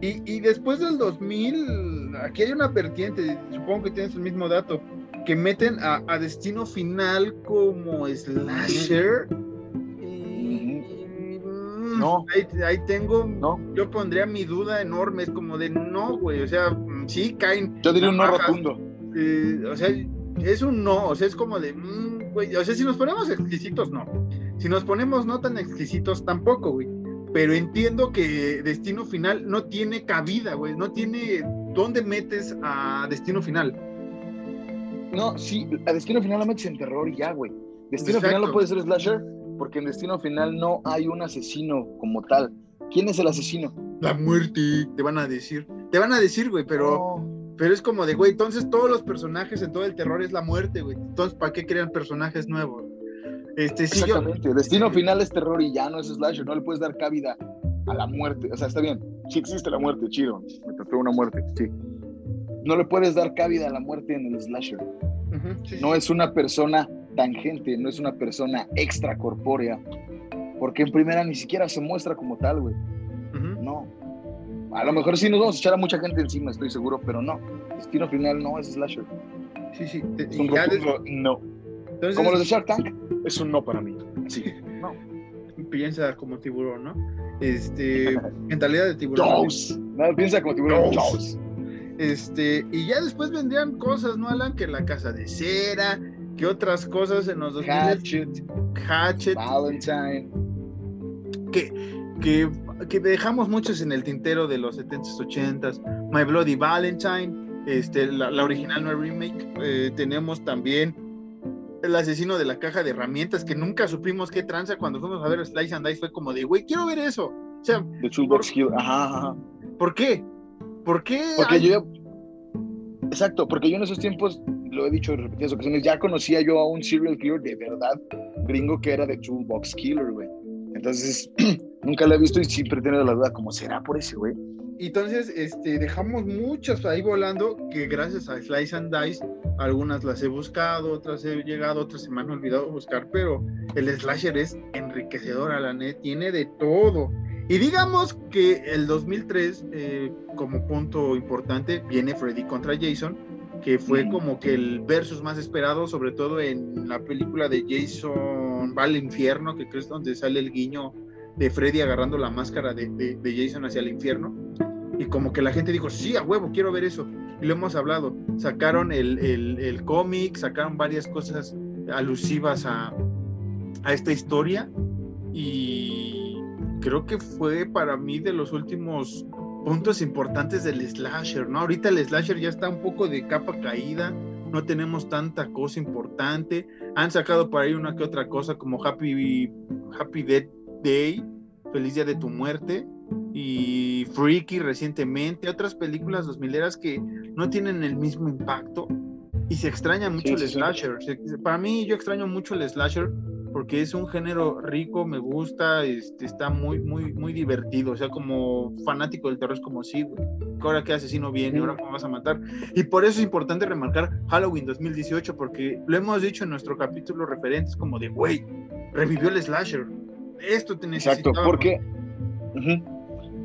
Y, y, después del 2000, aquí hay una vertiente, supongo que tienes el mismo dato, que meten a, a Destino Final como slasher. No. Ahí, ahí, tengo, no. yo pondría mi duda enorme, es como de no, güey, o sea, sí caen. Yo diría un no rotundo. Eh, o sea, es un no, o sea, es como de, mmm, güey, o sea, si nos ponemos exquisitos, no. Si nos ponemos no tan exquisitos, tampoco, güey. Pero entiendo que Destino Final no tiene cabida, güey, no tiene dónde metes a Destino Final. No, sí, a Destino Final lo metes en terror y ya, güey. Destino Exacto. Final no puede ser slasher porque en Destino Final no hay un asesino como tal. ¿Quién es el asesino? La muerte, te van a decir. Te van a decir, güey, pero, no. Pero es como de, güey, entonces todos los personajes en todo el terror es la muerte, güey. Entonces, ¿para qué crean personajes nuevos? Este, sí, Exactamente. Yo... Destino Final es terror y ya no es slasher. No le puedes dar cabida a la muerte. O sea, está bien. Sí existe la muerte, chido. Me trató una muerte, sí. No le puedes dar cabida a la muerte en el slasher. Uh -huh, sí, no sí. es una persona tangente, no es una persona extracorpórea, porque en primera ni siquiera se muestra como tal, güey. Uh -huh. No. A lo mejor sí nos vamos a echar a mucha gente encima, estoy seguro, pero no. Destino final no es slasher. Sí, sí. Es un rotundo, no. Entonces, como los de Shark Tank, es un no para mí. Sí. No. Piensa como tiburón, ¿no? Este, mentalidad de tiburón. Jaws. No, piensa como tiburón. Jaws. Este, y ya después vendrían cosas, ¿no, Alan? Que la casa de cera, que otras cosas en los 2000 Hatchet, Hatchet Valentine. Que, que, que, dejamos muchos en el tintero de los 70s, 80s. My Bloody Valentine, este, la, la original no remake. Eh, tenemos también El asesino de la caja de herramientas, que nunca supimos qué tranza cuando fuimos a ver Slice and Dice. Fue como de, güey, quiero ver eso. O sea, The Toolbox ajá, ajá. ¿Por qué? ¿Por qué? Porque hay... yo. Exacto, porque yo en esos tiempos lo he dicho en repetidas ocasiones, ya conocía yo a un serial killer de verdad gringo que era de Toolbox Killer, güey. Entonces, nunca lo he visto y siempre he tenido la duda, ¿cómo será por ese, güey? Entonces, este, dejamos muchas ahí volando que gracias a Slice and Dice, algunas las he buscado, otras he llegado, otras se me han olvidado buscar, pero el slasher es enriquecedor a la net, tiene de todo. Y digamos que el 2003, eh, como punto importante, viene Freddy contra Jason, que fue como que el versus más esperado, sobre todo en la película de Jason va al infierno, que es donde sale el guiño de Freddy agarrando la máscara de, de, Jason hacia el infierno. Y como que la gente dijo, sí, a huevo, quiero ver eso. Y lo hemos hablado. Sacaron el, el, el cómic, sacaron varias cosas alusivas a, a esta historia. Y creo que fue para mí de los últimos puntos importantes del slasher, ¿no? Ahorita el slasher ya está un poco de capa caída, no tenemos tanta cosa importante. Han sacado por ahí una que otra cosa como Happy, Happy Death Day, Feliz Día de tu Muerte y Freaky recientemente, otras películas dos mileras que no tienen el mismo impacto y se extraña mucho el slasher. Para mí yo extraño mucho el slasher porque es un género rico, me gusta, este, está muy, muy, muy divertido. O sea, como fanático del terror es como, sí, güey, ahora qué asesino viene, ahora cómo vas a matar. Y por eso es importante remarcar Halloween 2018, porque lo hemos dicho en nuestro capítulo referentes como de, güey, revivió el slasher. Esto te Exacto, porque,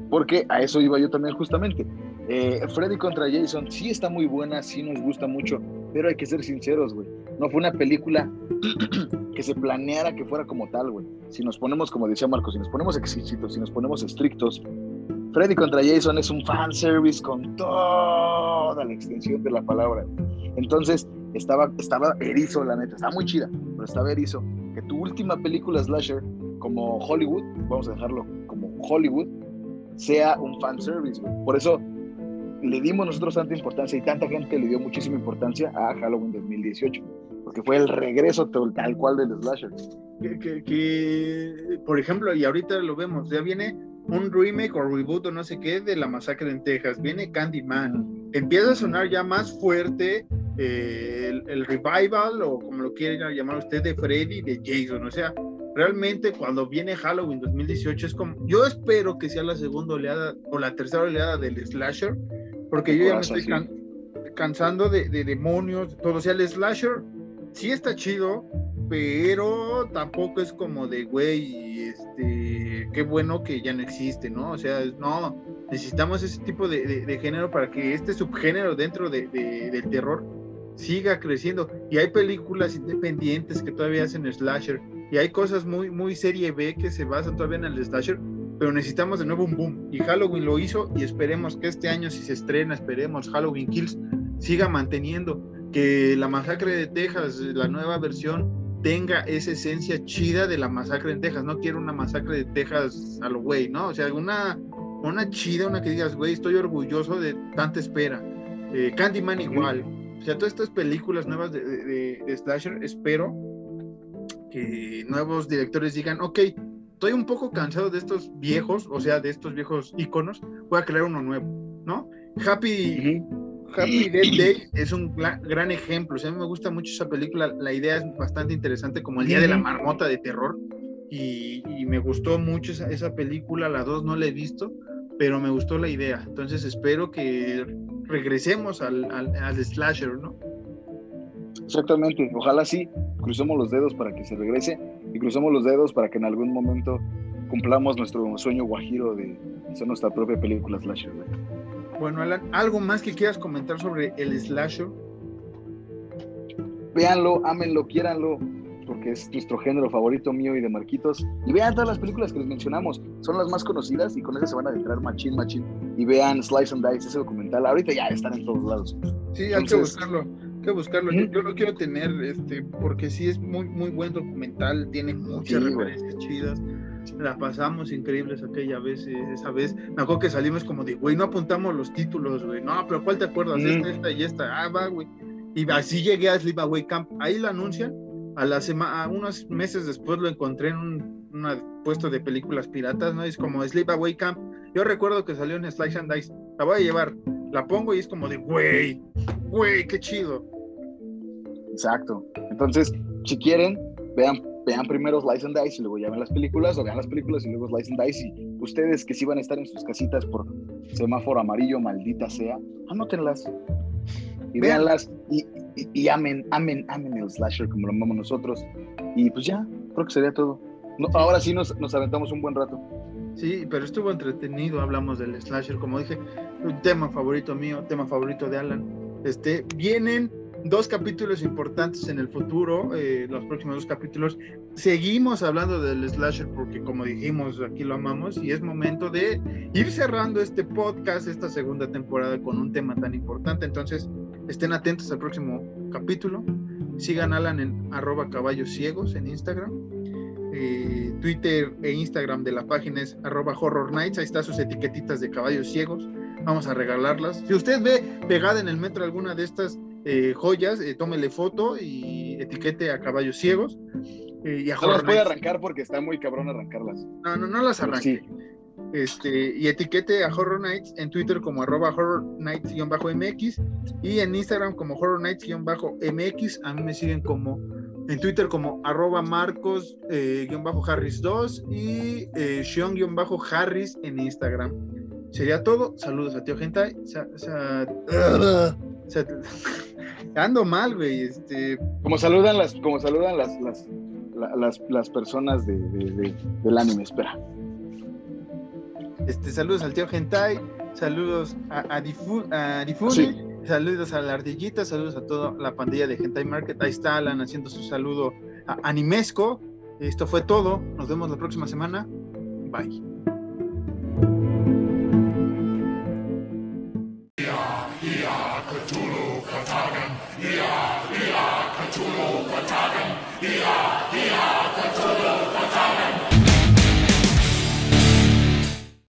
porque a eso iba yo también justamente. Eh, Freddy contra Jason sí está muy buena, sí nos gusta mucho, pero hay que ser sinceros, güey. No fue una película que se planeara que fuera como tal, güey. Si nos ponemos, como decía Marcos, si nos ponemos exquisitos, si nos ponemos estrictos, Freddy contra Jason es un fanservice con toda la extensión de la palabra. Entonces, estaba, estaba erizo, la neta. Estaba muy chida, pero estaba erizo. Que tu última película slasher, como Hollywood, vamos a dejarlo como Hollywood, sea un fanservice, güey. Por eso le dimos nosotros tanta importancia y tanta gente le dio muchísima importancia a Halloween 2018, porque fue el regreso tal cual del slasher. Que, por ejemplo, y ahorita lo vemos, ya viene un remake o reboot o no sé qué de la masacre en Texas, viene Candyman, empieza a sonar ya más fuerte eh, el, revival o como lo quiera llamar usted de Freddy, de Jason, o sea, realmente cuando viene Halloween 2018 es como, yo espero que sea la segunda oleada o la tercera oleada del slasher, porque yo ya me estoy cansando de, demonios, todo. O sea, el slasher sí está chido, pero tampoco es como de, güey, este, qué bueno que ya no existe, ¿no? O sea, no, necesitamos ese tipo de, género para que este subgénero dentro del terror siga creciendo. Y hay películas independientes que todavía hacen slasher, y hay cosas muy, muy serie B que se basan todavía en el slasher, pero necesitamos de nuevo un boom. Y Halloween lo hizo y esperemos que este año, si se estrena, esperemos Halloween Kills siga manteniendo que la masacre de Texas, la nueva versión, tenga esa esencia chida de la masacre en Texas. No quiero una masacre de Texas a lo güey, ¿no? O sea, una, una chida, una que digas, güey, estoy orgulloso de tanta espera. Eh, Candyman igual. O sea, todas estas películas nuevas de, de Slasher, espero que nuevos directores digan, ok, estoy un poco cansado de estos viejos, o sea, de estos viejos iconos, voy a crear uno nuevo, ¿no? Happy, Happy Death Day es un gran, ejemplo, o sea, a mí me gusta mucho esa película, la idea es bastante interesante, como el Día de la Marmota de Terror, y, me gustó mucho esa, película, la dos no la he visto, pero me gustó la idea, entonces espero que regresemos al, al, al slasher, ¿no? Exactamente, ojalá sí, crucemos los dedos para que se regrese y crucemos los dedos para que en algún momento cumplamos nuestro sueño guajiro de hacer nuestra propia película slasher. Bueno, Alan, ¿algo más que quieras comentar sobre el slasher? Véanlo, ámenlo, quiéranlo, porque es nuestro género favorito mío y de Marquitos. Y vean todas las películas que les mencionamos, son las más conocidas y con esas se van a adentrar machín, machín. Y vean Slice and Dice, ese documental, ahorita ya están en todos lados. Sí, hay que buscarlo que buscarlo. Yo, lo quiero tener, este, porque sí es muy, muy buen documental, tiene muchas referencias chidas. La pasamos increíbles aquella vez, eh, esa vez. Me acuerdo que salimos como de, güey, no apuntamos los títulos, güey. No, pero ¿cuál te acuerdas? Esta, esta y esta. Ah, va, güey. Y así llegué a Sleepaway Camp. Ahí lo anuncian. A la semana, unos meses después lo encontré en un, puesto de películas piratas, ¿no? Es como Sleepaway Camp. Yo recuerdo que salió en Slice and Dice. La voy a llevar la pongo y es como de, güey, güey, qué chido. Exacto. Entonces, si quieren, vean, vean primero Slice and Dice y luego ya ven las películas, o vean las películas y luego Slice and Dice. Y ustedes que sí van a estar en sus casitas por semáforo amarillo, maldita sea, anótenlas. Y véanlas y, y, amen, amen, amen el slasher como lo amamos nosotros. Y pues ya, creo que sería todo. ahora sí nos, nos aventamos un buen rato. Sí, pero estuvo entretenido, hablamos del slasher, como dije, un tema favorito mío, tema favorito de Alan. Este, vienen dos capítulos importantes en el futuro, eh, los próximos dos capítulos. Seguimos hablando del slasher porque como dijimos, aquí lo amamos y es momento de ir cerrando este podcast, esta segunda temporada con un tema tan importante. Entonces, estén atentos al próximo capítulo. Sigan Alan en arroba caballos ciegos en Instagram eh, Twitter e Instagram de la página es arroba horror nights, ahí están sus etiquetitas de caballos ciegos, vamos a regalarlas. Si usted ve pegada en el metro alguna de estas eh, joyas, eh, tómele foto y etiquete a caballos ciegos. eh, y a No las puede Nights. arrancar porque está muy cabrón arrancarlas. No, no, no las arranque. sí. Este, y etiquete a Horror Nights en Twitter como arroba Horror Nights-MX y en Instagram como Horror Nights-MX. A mí me siguen como en Twitter como arroba Marcos-Harris2 y eh, Sean-Harris en Instagram. Sería todo. Saludos a Tío Gentai. Sa- sa- sa- ando mal, güey. Este, Como saludan las, como saludan las, las, la- las, las personas de, de- de- del anime, espera. Este, saludos al tío Gentai, saludos a, a, Difu- a Difune, Sí. Saludos a la ardillita, saludos a toda la pandilla de Gentai Market. Ahí está Alan haciendo su saludo a Animesco. Esto fue todo. Nos vemos la próxima semana. Bye.